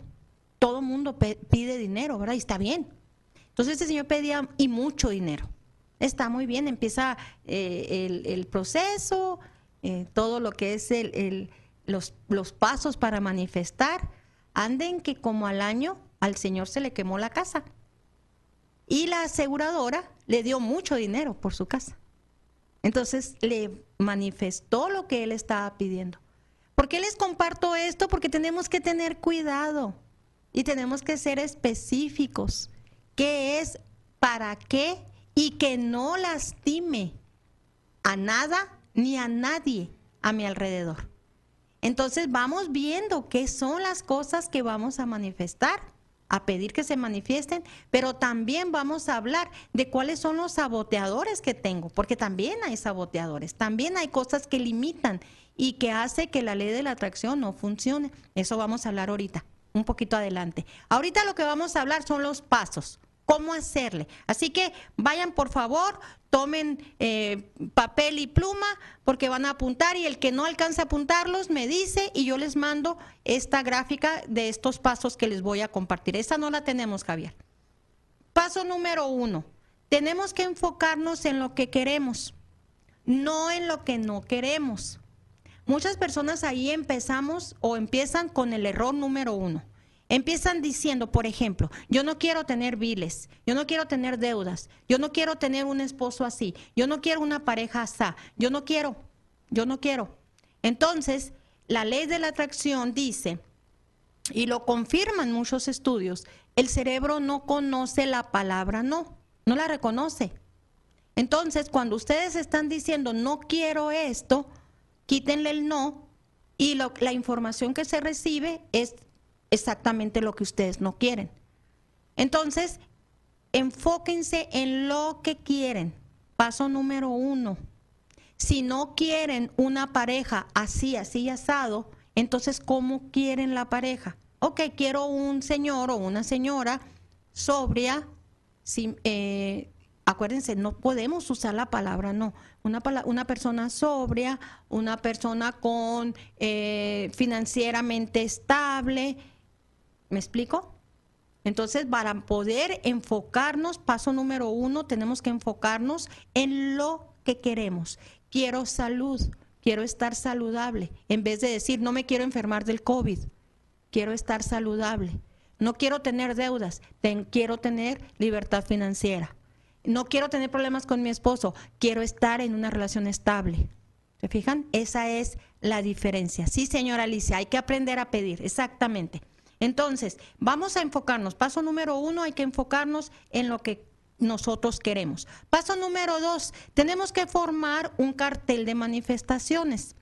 todo el mundo pide dinero, ¿verdad? Y está bien. Entonces este señor pedía y mucho dinero. Está muy bien, empieza eh, el, proceso, eh, todo lo que es el los, los pasos para manifestar, anden que como al año al señor se le quemó la casa. Y la aseguradora le dio mucho dinero por su casa. Entonces le manifestó lo que él estaba pidiendo. ¿Por qué les comparto esto? Porque tenemos que tener cuidado y tenemos que ser específicos. ¿Qué es? ¿Para qué? Y que no lastime a nada ni a nadie a mi alrededor. Entonces vamos viendo qué son las cosas que vamos a manifestar, a pedir que se manifiesten, pero también vamos a hablar de cuáles son los saboteadores que tengo, porque también hay saboteadores, también hay cosas que limitan y que hace que la ley de la atracción no funcione. Eso vamos a hablar ahorita, un poquito adelante. Ahorita lo que vamos a hablar son los pasos cómo hacerle. Así que vayan por favor, tomen eh, papel y pluma porque van a apuntar y el que no alcance a apuntarlos me dice y yo les mando esta gráfica de estos pasos que les voy a compartir. Esta no la tenemos, Javier. Paso número uno, tenemos que enfocarnos en lo que queremos, no en lo que no queremos. Muchas personas ahí empezamos o empiezan con el error número uno empiezan diciendo, por ejemplo, yo no quiero tener viles, yo no quiero tener deudas, yo no quiero tener un esposo así, yo no quiero una pareja así, yo no quiero, yo no quiero. Entonces, la ley de la atracción dice, y lo confirman muchos estudios, el cerebro no conoce la palabra no, no la reconoce. Entonces, cuando ustedes están diciendo no quiero esto, quítenle el no y la información que se recibe es exactamente lo que ustedes no quieren. Entonces, enfóquense en lo que quieren. Paso número uno. Si no quieren una pareja así, así asado, entonces, ¿cómo quieren la pareja? Ok, quiero un señor o una señora sobria, sin, eh, acuérdense, no podemos usar la palabra no. Una, una persona sobria, una persona con eh, financieramente estable. ¿Me explico? Entonces, para poder enfocarnos, paso número uno, tenemos que enfocarnos en lo que queremos. Quiero salud, quiero estar saludable, en vez de decir, no me quiero enfermar del COVID, quiero estar saludable. No quiero tener deudas, quiero tener libertad financiera no quiero tener problemas con mi esposo, quiero estar en una relación estable. ¿Se fijan? Esa es la diferencia. Sí, señora Alicia, hay que aprender a pedir, exactamente. Entonces, vamos a enfocarnos. Paso número uno, hay que enfocarnos en lo que nosotros queremos. Paso número dos, tenemos que formar un cartel de manifestaciones.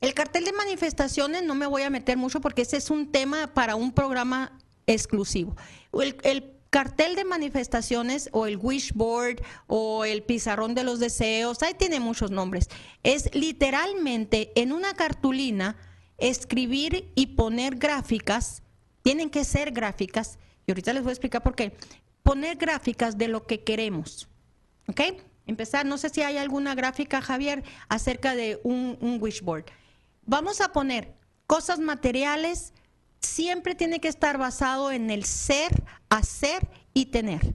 El cartel de manifestaciones no me voy a meter mucho porque ese es un tema para un programa exclusivo. El, el cartel de manifestaciones o el wishboard o el pizarrón de los deseos, ahí tiene muchos nombres. Es literalmente en una cartulina escribir y poner gráficas, tienen que ser gráficas, y ahorita les voy a explicar por qué, poner gráficas de lo que queremos. ¿Ok? Empezar, no sé si hay alguna gráfica, Javier, acerca de un, un wishboard. Vamos a poner cosas materiales, siempre tiene que estar basado en el ser, hacer y tener.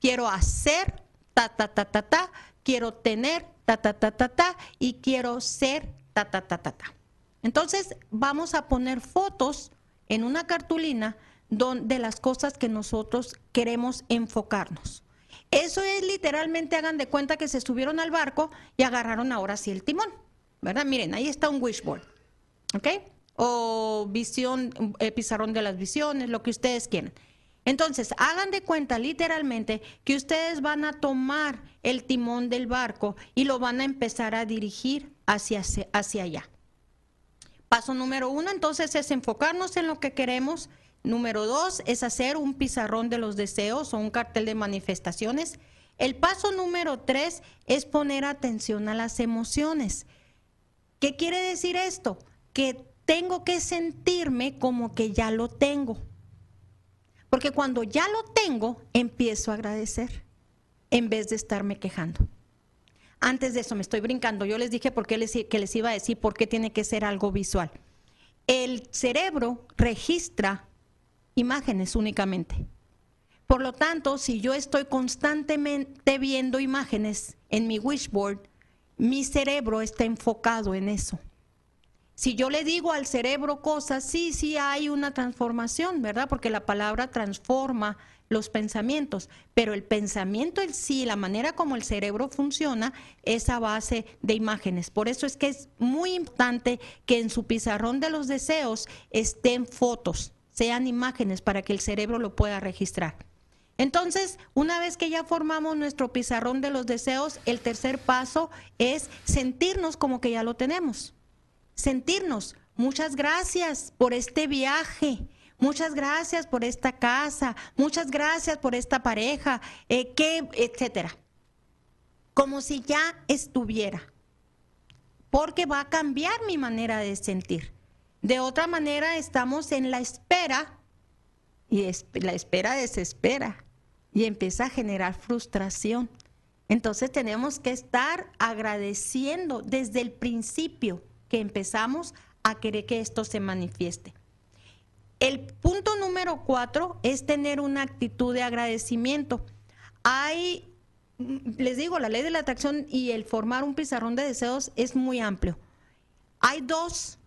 Quiero hacer, ta, ta, ta, ta, ta, quiero tener, ta, ta, ta, ta, ta, y quiero ser, ta, ta, ta, ta, ta. Entonces vamos a poner fotos en una cartulina de las cosas que nosotros queremos enfocarnos. Eso es literalmente, hagan de cuenta que se subieron al barco y agarraron ahora sí el timón, ¿verdad? Miren, ahí está un wishboard, ¿ok? o visión, eh, pizarrón de las visiones, lo que ustedes quieran. Entonces, hagan de cuenta literalmente que ustedes van a tomar el timón del barco y lo van a empezar a dirigir hacia, hacia allá. Paso número uno, entonces, es enfocarnos en lo que queremos. Número dos, es hacer un pizarrón de los deseos o un cartel de manifestaciones. El paso número tres es poner atención a las emociones. ¿Qué quiere decir esto? Que tengo que sentirme como que ya lo tengo. Porque cuando ya lo tengo, empiezo a agradecer en vez de estarme quejando. Antes de eso, me estoy brincando. Yo les dije por qué les, que les iba a decir por qué tiene que ser algo visual. El cerebro registra imágenes únicamente. Por lo tanto, si yo estoy constantemente viendo imágenes en mi wishboard, mi cerebro está enfocado en eso. Si yo le digo al cerebro cosas, sí, sí hay una transformación, ¿verdad? Porque la palabra transforma los pensamientos, pero el pensamiento en sí, la manera como el cerebro funciona, es a base de imágenes. Por eso es que es muy importante que en su pizarrón de los deseos estén fotos, sean imágenes para que el cerebro lo pueda registrar. Entonces, una vez que ya formamos nuestro pizarrón de los deseos, el tercer paso es sentirnos como que ya lo tenemos sentirnos. Muchas gracias por este viaje. Muchas gracias por esta casa. Muchas gracias por esta pareja. Eh, etcétera. Como si ya estuviera. Porque va a cambiar mi manera de sentir. De otra manera, estamos en la espera y la espera desespera y empieza a generar frustración. Entonces tenemos que estar agradeciendo desde el principio que empezamos a querer que esto se manifieste. El punto número cuatro es tener una actitud de agradecimiento. Hay, les digo, la ley de la atracción y el formar un pizarrón de deseos es muy amplio. Hay dos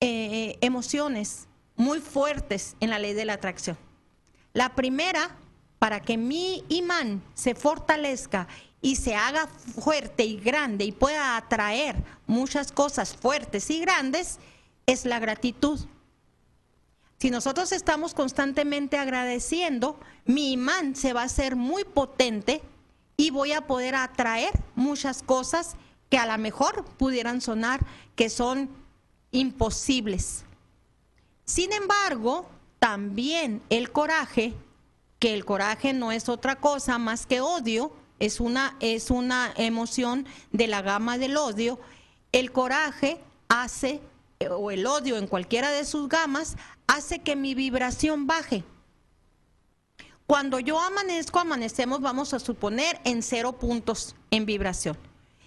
eh, emociones muy fuertes en la ley de la atracción. La primera, para que mi imán se fortalezca y se haga fuerte y grande y pueda atraer muchas cosas fuertes y grandes, es la gratitud. Si nosotros estamos constantemente agradeciendo, mi imán se va a hacer muy potente y voy a poder atraer muchas cosas que a lo mejor pudieran sonar que son imposibles. Sin embargo, también el coraje, que el coraje no es otra cosa más que odio, es una, es una emoción de la gama del odio, el coraje hace, o el odio en cualquiera de sus gamas, hace que mi vibración baje. Cuando yo amanezco, amanecemos, vamos a suponer, en cero puntos en vibración.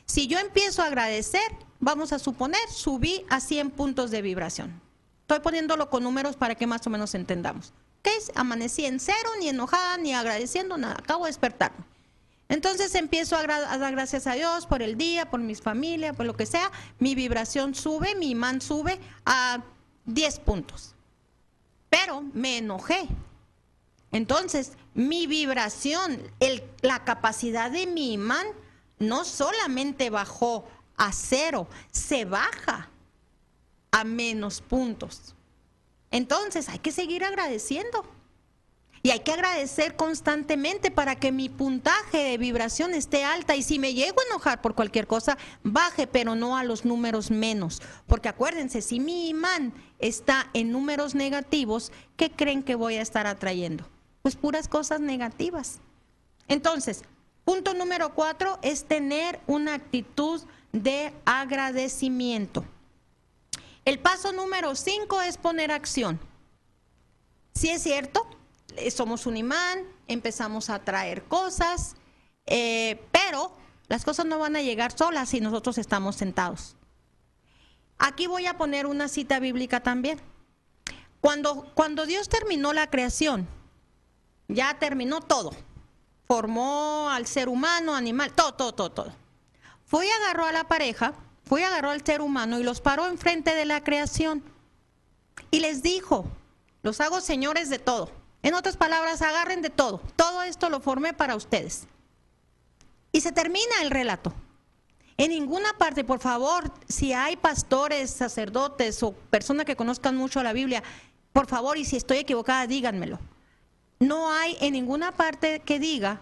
Si yo empiezo a agradecer, vamos a suponer, subí a 100 puntos de vibración. Estoy poniéndolo con números para que más o menos entendamos. ¿Qué es? Amanecí en cero, ni enojada, ni agradeciendo nada. Acabo de despertarme. Entonces empiezo a, dar gracias a Dios por el día, por mis familias, por lo que sea. Mi vibración sube, mi imán sube a 10 puntos. Pero me enojé, entonces, mi vibración, la capacidad de mi imán no solamente bajó a cero, se baja a menos puntos. Entonces, hay que seguir agradeciendo. Y hay que agradecer constantemente para que mi puntaje de vibración esté alta. Y si me llego a enojar por cualquier cosa, baje, pero no a los números menos. Porque acuérdense, si mi imán está en números negativos, ¿qué creen que voy a estar atrayendo? pues puras cosas negativas. Entonces, punto número cuatro es tener una actitud de agradecimiento. El paso número cinco es poner acción. Si es cierto, somos un imán, empezamos a traer cosas, eh, pero las cosas no van a llegar solas si nosotros estamos sentados. Aquí voy a poner una cita bíblica también. Cuando, cuando Dios terminó la creación, ya terminó todo. Formó al ser humano, animal, todo, todo, todo, todo. Fue y agarró a la pareja, fue y agarró al ser humano y los paró enfrente de la creación. Y les dijo, los hago señores de todo. En otras palabras, agarren de todo. Todo esto lo formé para ustedes. Y se termina el relato. En ninguna parte, por favor, si hay pastores, sacerdotes o personas que conozcan mucho la Biblia, por favor, y si estoy equivocada, díganmelo no hay en ninguna parte que diga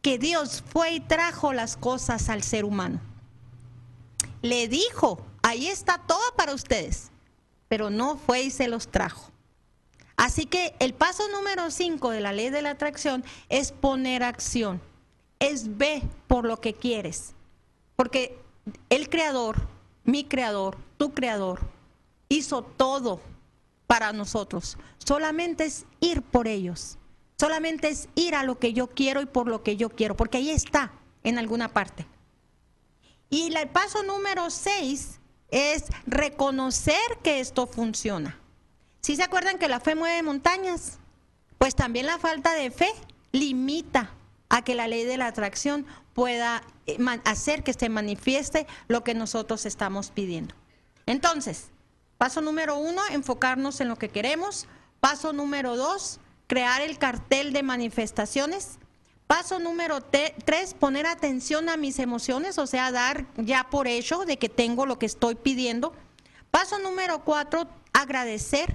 que Dios fue y trajo las cosas al ser humano. Le dijo, ahí está todo para ustedes, pero no fue y se los trajo. Así que el paso número 5 de la ley de la atracción es poner acción, es ve por lo que quieres, porque el creador, mi creador, tu creador, hizo todo para nosotros, solamente es ir por ellos. Solamente es ir a lo que yo quiero y por lo que yo quiero, porque ahí está en alguna parte. Y el paso número seis es reconocer que esto funciona. Si se acuerdan que la fe mueve montañas? Pues también la falta de fe limita a que la ley de la atracción pueda eh, hacer que se manifieste lo que nosotros estamos pidiendo. Entonces, paso número uno, enfocarnos en lo que queremos. Paso número dos, crear el cartel de manifestaciones. Paso número tres, poner atención a mis emociones, o sea, dar ya por hecho de que tengo lo que estoy pidiendo. Paso número cuatro, agradecer.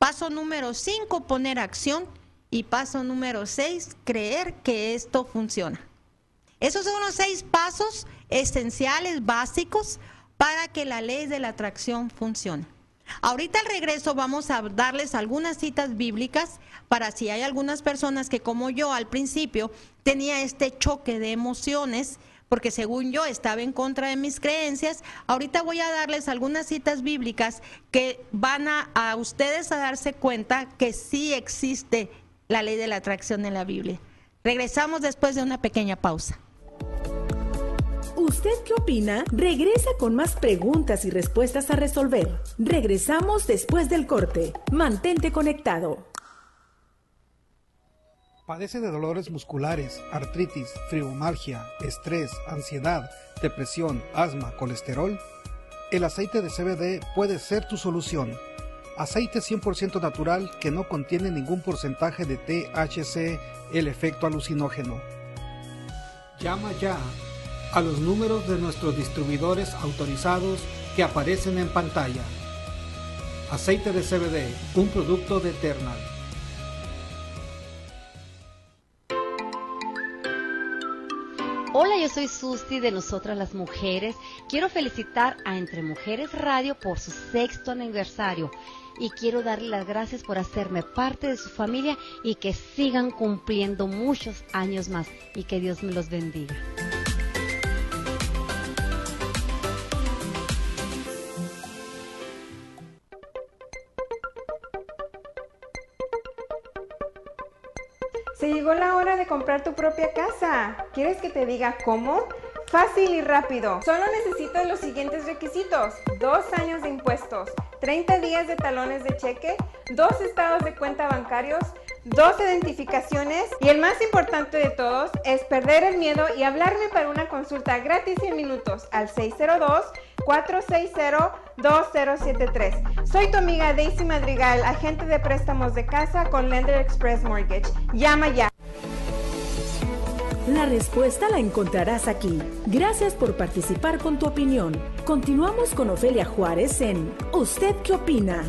Paso número cinco, poner acción. Y paso número seis, creer que esto funciona. Esos son los seis pasos esenciales, básicos, para que la ley de la atracción funcione. Ahorita al regreso vamos a darles algunas citas bíblicas para si hay algunas personas que como yo al principio tenía este choque de emociones porque según yo estaba en contra de mis creencias, ahorita voy a darles algunas citas bíblicas que van a, a ustedes a darse cuenta que sí existe la ley de la atracción en la Biblia. Regresamos después de una pequeña pausa. ¿Usted qué opina? Regresa con más preguntas y respuestas a resolver. Regresamos después del corte. Mantente conectado. Padece de dolores musculares, artritis, fibromialgia, estrés, ansiedad, depresión, asma, colesterol. El aceite de CBD puede ser tu solución. aceite 100% natural que no contiene ningún porcentaje de THC, el efecto alucinógeno. Llama ya a los números de nuestros distribuidores autorizados que aparecen en pantalla. Aceite de CBD, un producto de Eternal. Hola, yo soy Susi de Nosotras las Mujeres. Quiero felicitar a Entre Mujeres Radio por su sexto aniversario y quiero darle las gracias por hacerme parte de su familia y que sigan cumpliendo muchos años más y que Dios me los bendiga. Se llegó la hora de comprar tu propia casa. ¿Quieres que te diga cómo? Fácil y rápido. Solo necesitas los siguientes requisitos. Dos años de impuestos, 30 días de talones de cheque, dos estados de cuenta bancarios, dos identificaciones y el más importante de todos es perder el miedo y hablarme para una consulta gratis en minutos al 602-460-2073. Soy tu amiga Daisy Madrigal, agente de préstamos de casa con Lender Express Mortgage. Llama ya. La respuesta la encontrarás aquí. Gracias por participar con tu opinión. Continuamos con Ofelia Juárez en ¿Usted qué opina?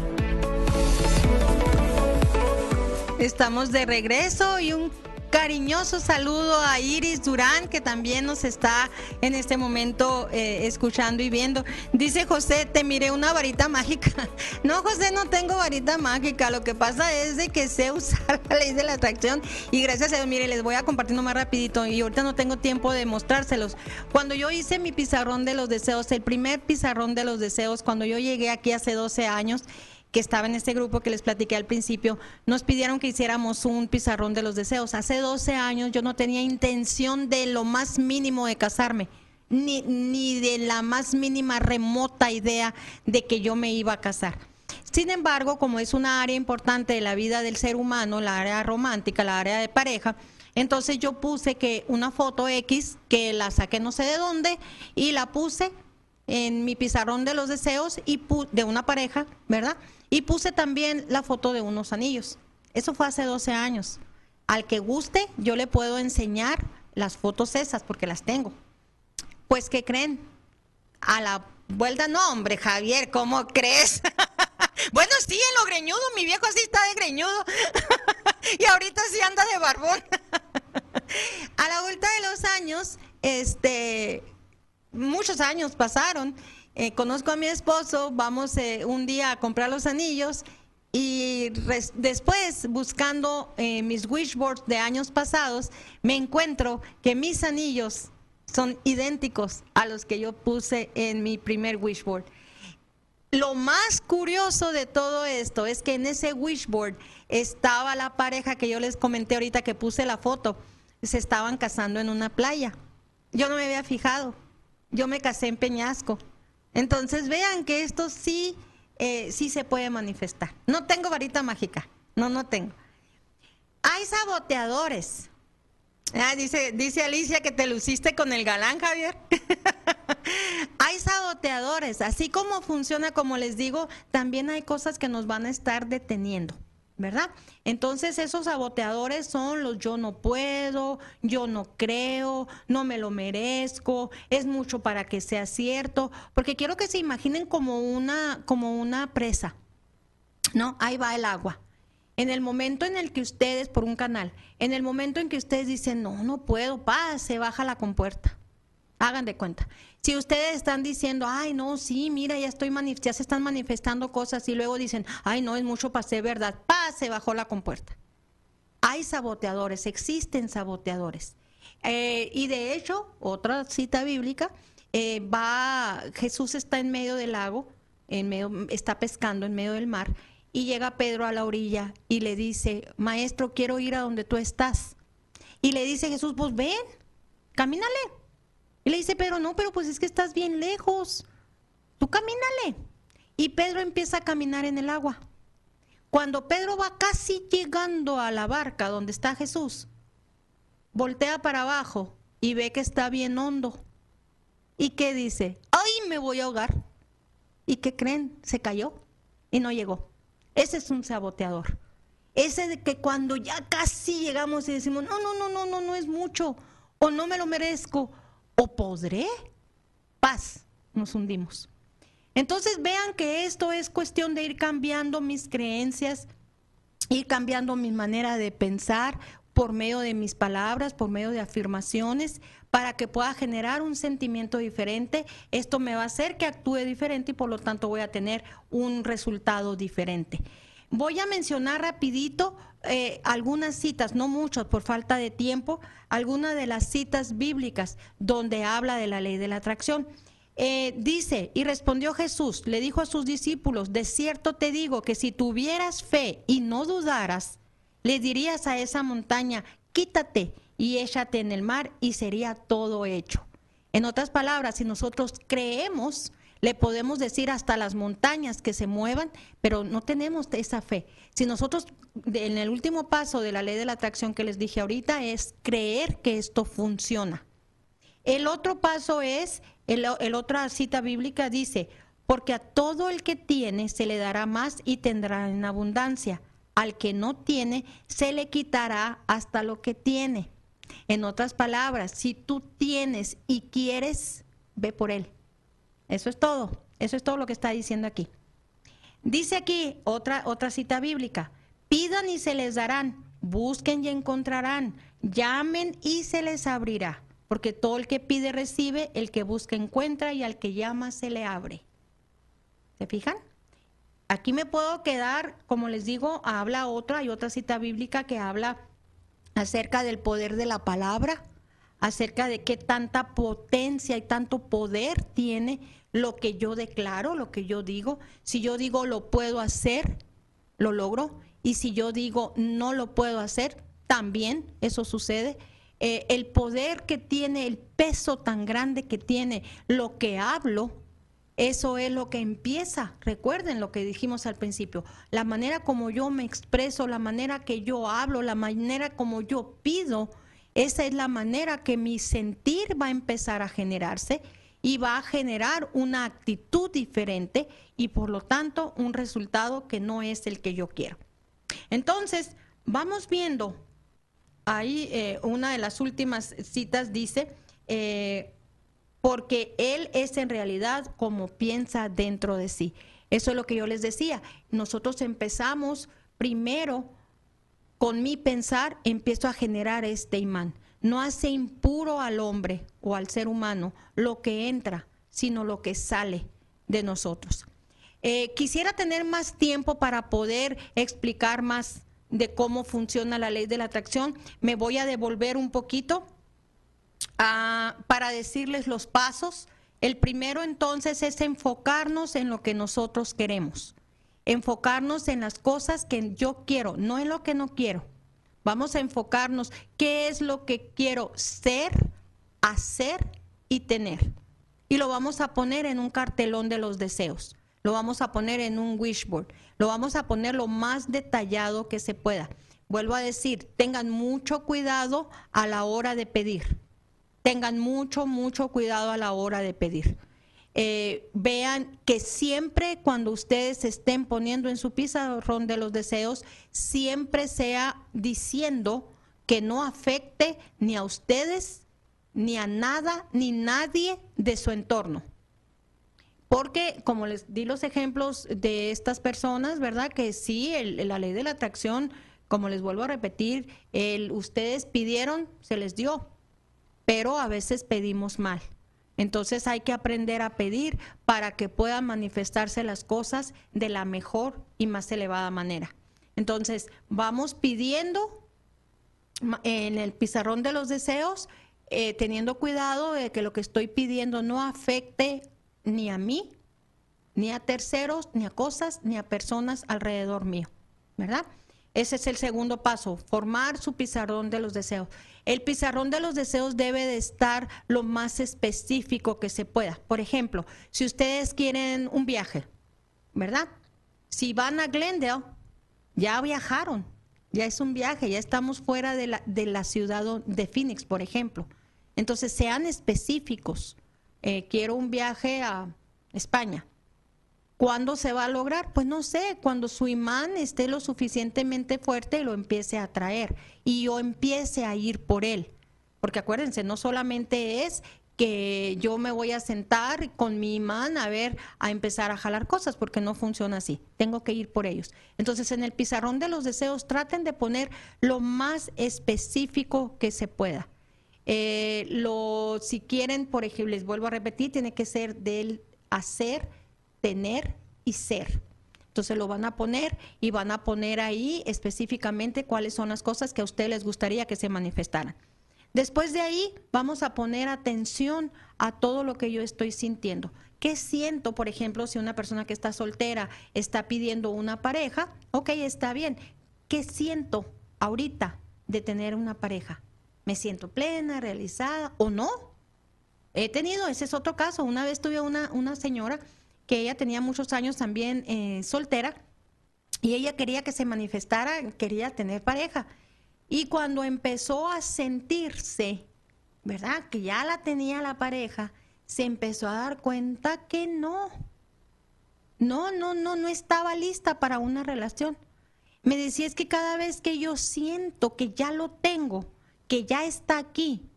Estamos de regreso y un cariñoso saludo a Iris Durán, que también nos está en este momento eh, escuchando y viendo. Dice José, te miré una varita mágica. No, José, no tengo varita mágica. Lo que pasa es de que sé usar la ley de la atracción y gracias a Dios, mire, les voy a compartir más rapidito y ahorita no tengo tiempo de mostrárselos. Cuando yo hice mi pizarrón de los deseos, el primer pizarrón de los deseos, cuando yo llegué aquí hace 12 años, que estaba en este grupo que les platiqué al principio, nos pidieron que hiciéramos un pizarrón de los deseos. Hace 12 años yo no tenía intención de lo más mínimo de casarme, ni, ni de la más mínima remota idea de que yo me iba a casar. Sin embargo, como es una área importante de la vida del ser humano, la área romántica, la área de pareja, entonces yo puse que una foto X, que la saqué no sé de dónde, y la puse en mi pizarrón de los deseos y de una pareja, ¿verdad? Y puse también la foto de unos anillos. Eso fue hace 12 años. Al que guste, yo le puedo enseñar las fotos esas porque las tengo. Pues, ¿qué creen? A la vuelta, no, hombre, Javier, ¿cómo crees? bueno, sí, en lo greñudo, mi viejo sí está de greñudo. y ahorita sí anda de barbón. a la vuelta de los años, este, muchos años pasaron eh, conozco a mi esposo, vamos eh, un día a comprar los anillos y después buscando eh, mis wishboards de años pasados, me encuentro que mis anillos son idénticos a los que yo puse en mi primer wishboard. Lo más curioso de todo esto es que en ese wishboard estaba la pareja que yo les comenté ahorita que puse la foto. Se estaban casando en una playa. Yo no me había fijado. Yo me casé en Peñasco. Entonces vean que esto sí, eh, sí se puede manifestar. No tengo varita mágica, no, no tengo. Hay saboteadores. Ah, dice, dice Alicia que te luciste con el galán, Javier. hay saboteadores. Así como funciona, como les digo, también hay cosas que nos van a estar deteniendo. ¿Verdad? Entonces esos saboteadores son los yo no puedo, yo no creo, no me lo merezco, es mucho para que sea cierto, porque quiero que se imaginen como una, como una presa, ¿no? Ahí va el agua. En el momento en el que ustedes, por un canal, en el momento en que ustedes dicen, no, no puedo, pase, baja la compuerta. Hagan de cuenta. Si ustedes están diciendo, ay, no, sí, mira, ya estoy ya se están manifestando cosas y luego dicen, ay, no, es mucho ser verdad, pase bajo la compuerta. Hay saboteadores, existen saboteadores. Eh, y de hecho, otra cita bíblica, eh, va, Jesús está en medio del lago, en medio, está pescando en medio del mar, y llega Pedro a la orilla y le dice, maestro, quiero ir a donde tú estás. Y le dice Jesús, pues ven, camínale. Y le dice Pedro, no, pero pues es que estás bien lejos. Tú camínale. Y Pedro empieza a caminar en el agua. Cuando Pedro va casi llegando a la barca donde está Jesús, voltea para abajo y ve que está bien hondo. ¿Y qué dice? ¡Ay, me voy a ahogar! ¿Y qué creen? Se cayó y no llegó. Ese es un saboteador. Ese de que cuando ya casi llegamos y decimos, no, no, no, no, no, no es mucho, o no me lo merezco, o podré, paz, nos hundimos. Entonces vean que esto es cuestión de ir cambiando mis creencias, ir cambiando mi manera de pensar por medio de mis palabras, por medio de afirmaciones, para que pueda generar un sentimiento diferente. Esto me va a hacer que actúe diferente y por lo tanto voy a tener un resultado diferente. Voy a mencionar rapidito eh, algunas citas, no muchas por falta de tiempo, algunas de las citas bíblicas donde habla de la ley de la atracción. Eh, dice, y respondió Jesús, le dijo a sus discípulos, de cierto te digo que si tuvieras fe y no dudaras, le dirías a esa montaña, quítate y échate en el mar y sería todo hecho. En otras palabras, si nosotros creemos, le podemos decir hasta las montañas que se muevan, pero no tenemos esa fe. Si nosotros, en el último paso de la ley de la atracción que les dije ahorita, es creer que esto funciona. El otro paso es, el, otra cita bíblica dice, porque a todo el que tiene se le dará más y tendrá en abundancia. Al que no tiene, se le quitará hasta lo que tiene. En otras palabras, si tú tienes y quieres, ve por él. Eso es todo. Eso es todo lo que está diciendo aquí. Dice aquí otra, otra cita bíblica. Pidan y se les darán. Busquen y encontrarán. Llamen y se les abrirá porque todo el que pide recibe, el que busca encuentra y al que llama se le abre. ¿Se fijan? Aquí me puedo quedar, como les digo, habla otra, hay otra cita bíblica que habla acerca del poder de la palabra, acerca de qué tanta potencia y tanto poder tiene lo que yo declaro, lo que yo digo. Si yo digo lo puedo hacer, lo logro. Y si yo digo no lo puedo hacer, también eso sucede. Eh, el poder que tiene, el peso tan grande que tiene lo que hablo, eso es lo que empieza. Recuerden lo que dijimos al principio. La manera como yo me expreso, la manera que yo hablo, la manera como yo pido, esa es la manera que mi sentir va a empezar a generarse y va a generar una actitud diferente y por lo tanto un resultado que no es el que yo quiero. Entonces, vamos viendo ahí eh, una de las últimas citas dice, eh, porque Él es en realidad como piensa dentro de sí. Eso es lo que yo les decía. Nosotros empezamos primero con mi pensar, empiezo a generar este imán. No hace impuro al hombre o al ser humano lo que entra, sino lo que sale de nosotros. Eh, quisiera tener más tiempo para poder explicar más de cómo funciona la ley de la atracción. Me voy a devolver un poquito ah, para decirles los pasos. El primero entonces es enfocarnos en lo que nosotros queremos, enfocarnos en las cosas que yo quiero, no en lo que no quiero. Vamos a enfocarnos qué es lo que quiero ser, hacer y tener. Y lo vamos a poner en un cartelón de los deseos lo vamos a poner en un wishboard, lo vamos a poner lo más detallado que se pueda. Vuelvo a decir, tengan mucho cuidado a la hora de pedir. Tengan mucho, mucho cuidado a la hora de pedir. Eh, vean que siempre cuando ustedes estén poniendo en su pizarrón de los deseos, siempre sea diciendo que no afecte ni a ustedes, ni a nada, ni nadie de su entorno. Porque, como les di los ejemplos de estas personas, ¿verdad? Que sí, la ley de la atracción, como les vuelvo a repetir, el, ustedes pidieron, se les dio, pero a veces pedimos mal. Entonces hay que aprender a pedir para que puedan manifestarse las cosas de la mejor y más elevada manera. Entonces, vamos pidiendo en el pizarrón de los deseos, eh, teniendo cuidado de que lo que estoy pidiendo no afecte ni a mí, ni a terceros, ni a cosas, ni a personas alrededor mío, ¿verdad? Ese es el segundo paso, formar su pizarrón de los deseos. El pizarrón de los deseos debe de estar lo más específico que se pueda. Por ejemplo, si ustedes quieren un viaje, ¿verdad? Si van a Glendale, ya viajaron, ya es un viaje, ya estamos fuera de la, de la ciudad de Phoenix, por ejemplo. Entonces, sean específicos. Eh, quiero un viaje a España. ¿Cuándo se va a lograr? Pues no sé, cuando su imán esté lo suficientemente fuerte y lo empiece a atraer y yo empiece a ir por él. Porque acuérdense, no solamente es que yo me voy a sentar con mi imán a ver, a empezar a jalar cosas, porque no funciona así. Tengo que ir por ellos. Entonces, en el pizarrón de los deseos, traten de poner lo más específico que se pueda. Eh, lo, si quieren, por ejemplo, les vuelvo a repetir, tiene que ser del hacer, tener y ser. Entonces lo van a poner y van a poner ahí específicamente cuáles son las cosas que a ustedes les gustaría que se manifestaran. Después de ahí vamos a poner atención a todo lo que yo estoy sintiendo. ¿Qué siento, por ejemplo, si una persona que está soltera está pidiendo una pareja? Ok, está bien. ¿Qué siento ahorita de tener una pareja? ¿Me siento plena, realizada o no? He tenido, ese es otro caso. Una vez tuve una, una señora que ella tenía muchos años también eh, soltera y ella quería que se manifestara, quería tener pareja. Y cuando empezó a sentirse, ¿verdad? Que ya la tenía la pareja, se empezó a dar cuenta que no. No, no, no, no estaba lista para una relación. Me decía, es que cada vez que yo siento que ya lo tengo, que ya está aquí,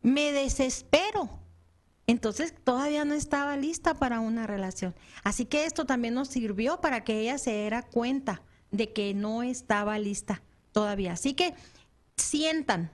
me desespero. Entonces todavía no estaba lista para una relación. Así que esto también nos sirvió para que ella se diera cuenta de que no estaba lista todavía. Así que sientan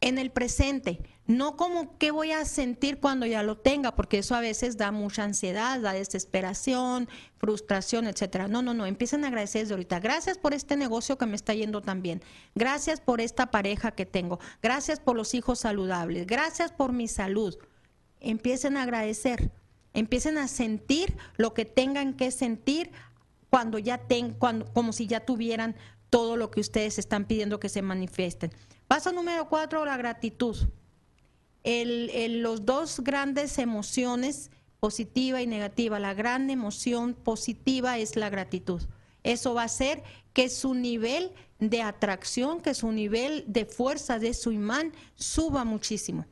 en el presente, no como qué voy a sentir cuando ya lo tenga, porque eso a veces da mucha ansiedad, da desesperación, frustración, etcétera. No, no, no, empiecen a agradecer desde ahorita. Gracias por este negocio que me está yendo tan bien. Gracias por esta pareja que tengo. Gracias por los hijos saludables. Gracias por mi salud. Empiecen a agradecer. Empiecen a sentir lo que tengan que sentir cuando ya tengan, cuando, como si ya tuvieran todo lo que ustedes están pidiendo que se manifiesten. Paso número cuatro, la gratitud. El, los dos grandes emociones, positiva y negativa. La gran emoción positiva es la gratitud. Eso va a hacer que su nivel de atracción, que su nivel de fuerza de su imán suba muchísimo.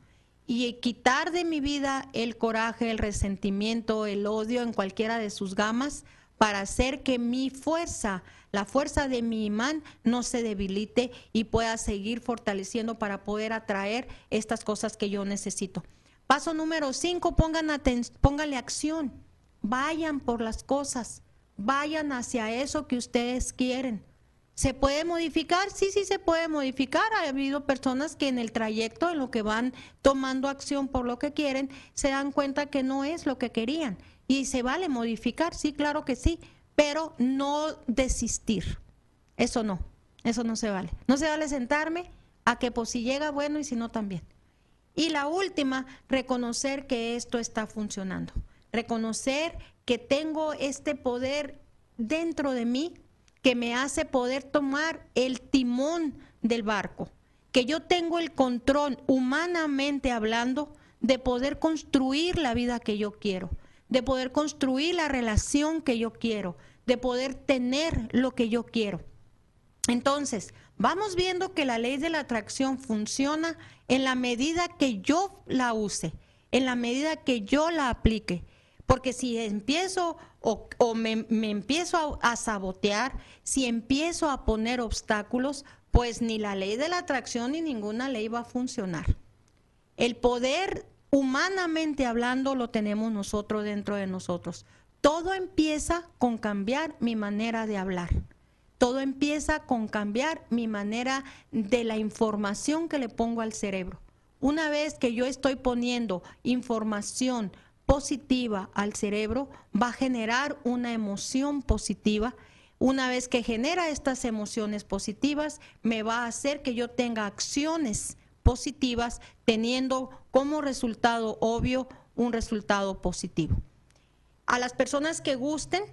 Y quitar de mi vida el coraje, el resentimiento, el odio en cualquiera de sus gamas para hacer que mi fuerza la fuerza de mi imán no se debilite y pueda seguir fortaleciendo para poder atraer estas cosas que yo necesito. Paso número cinco, pongan pónganle acción. Vayan por las cosas. Vayan hacia eso que ustedes quieren. ¿Se puede modificar? Sí, sí se puede modificar. Ha habido personas que en el trayecto, en lo que van tomando acción por lo que quieren, se dan cuenta que no es lo que querían. Y se vale modificar, sí, claro que sí pero no desistir. Eso no, eso no se vale. No se vale sentarme a que pues si llega bueno y si no también. Y la última, reconocer que esto está funcionando. Reconocer que tengo este poder dentro de mí que me hace poder tomar el timón del barco. Que yo tengo el control, humanamente hablando, de poder construir la vida que yo quiero de poder construir la relación que yo quiero, de poder tener lo que yo quiero. Entonces, vamos viendo que la ley de la atracción funciona en la medida que yo la use, en la medida que yo la aplique. Porque si empiezo o, me, empiezo a sabotear, si empiezo a poner obstáculos, pues ni la ley de la atracción ni ninguna ley va a funcionar. El poder humanamente hablando, lo tenemos nosotros dentro de nosotros. Todo empieza con cambiar mi manera de hablar. Todo empieza con cambiar mi manera de la información que le pongo al cerebro. Una vez que yo estoy poniendo información positiva al cerebro, va a generar una emoción positiva. Una vez que genera estas emociones positivas, me va a hacer que yo tenga acciones positivas, teniendo como resultado obvio un resultado positivo. A las personas que gusten,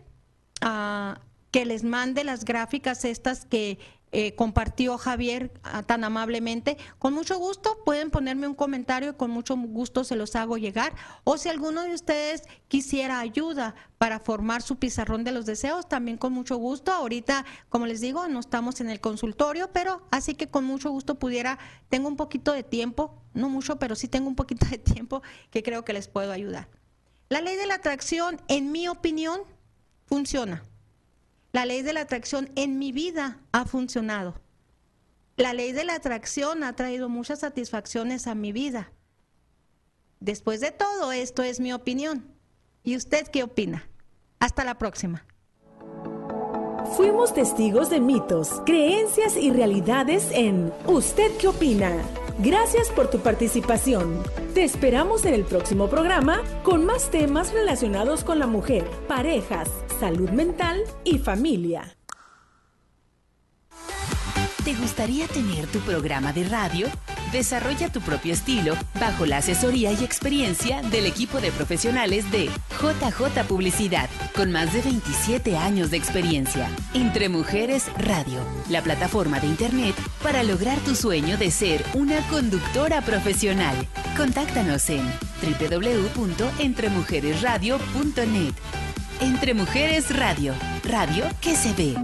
ah, que les mande las gráficas estas que eh, compartió Javier ah, tan amablemente. Con mucho gusto pueden ponerme un comentario, con mucho gusto se los hago llegar. O si alguno de ustedes quisiera ayuda para formar su pizarrón de los deseos, también con mucho gusto. Ahorita, como les digo, no estamos en el consultorio, pero así que con mucho gusto pudiera, tengo un poquito de tiempo, no mucho, pero sí tengo un poquito de tiempo que creo que les puedo ayudar. La ley de la atracción, en mi opinión, funciona. La ley de la atracción en mi vida ha funcionado. La ley de la atracción ha traído muchas satisfacciones a mi vida. Después de todo, esto es mi opinión. ¿Y usted qué opina? Hasta la próxima. Fuimos testigos de mitos, creencias y realidades en ¿Usted qué opina? Gracias por tu participación. Te esperamos en el próximo programa con más temas relacionados con la mujer, parejas, salud mental y familia. ¿Te gustaría tener tu programa de radio? Desarrolla tu propio estilo bajo la asesoría y experiencia del equipo de profesionales de JJ Publicidad, con más de 27 años de experiencia. Entre Mujeres Radio, la plataforma de Internet para lograr tu sueño de ser una conductora profesional. Contáctanos en www.entremujeresradio.net. Entre Mujeres Radio, radio que se ve.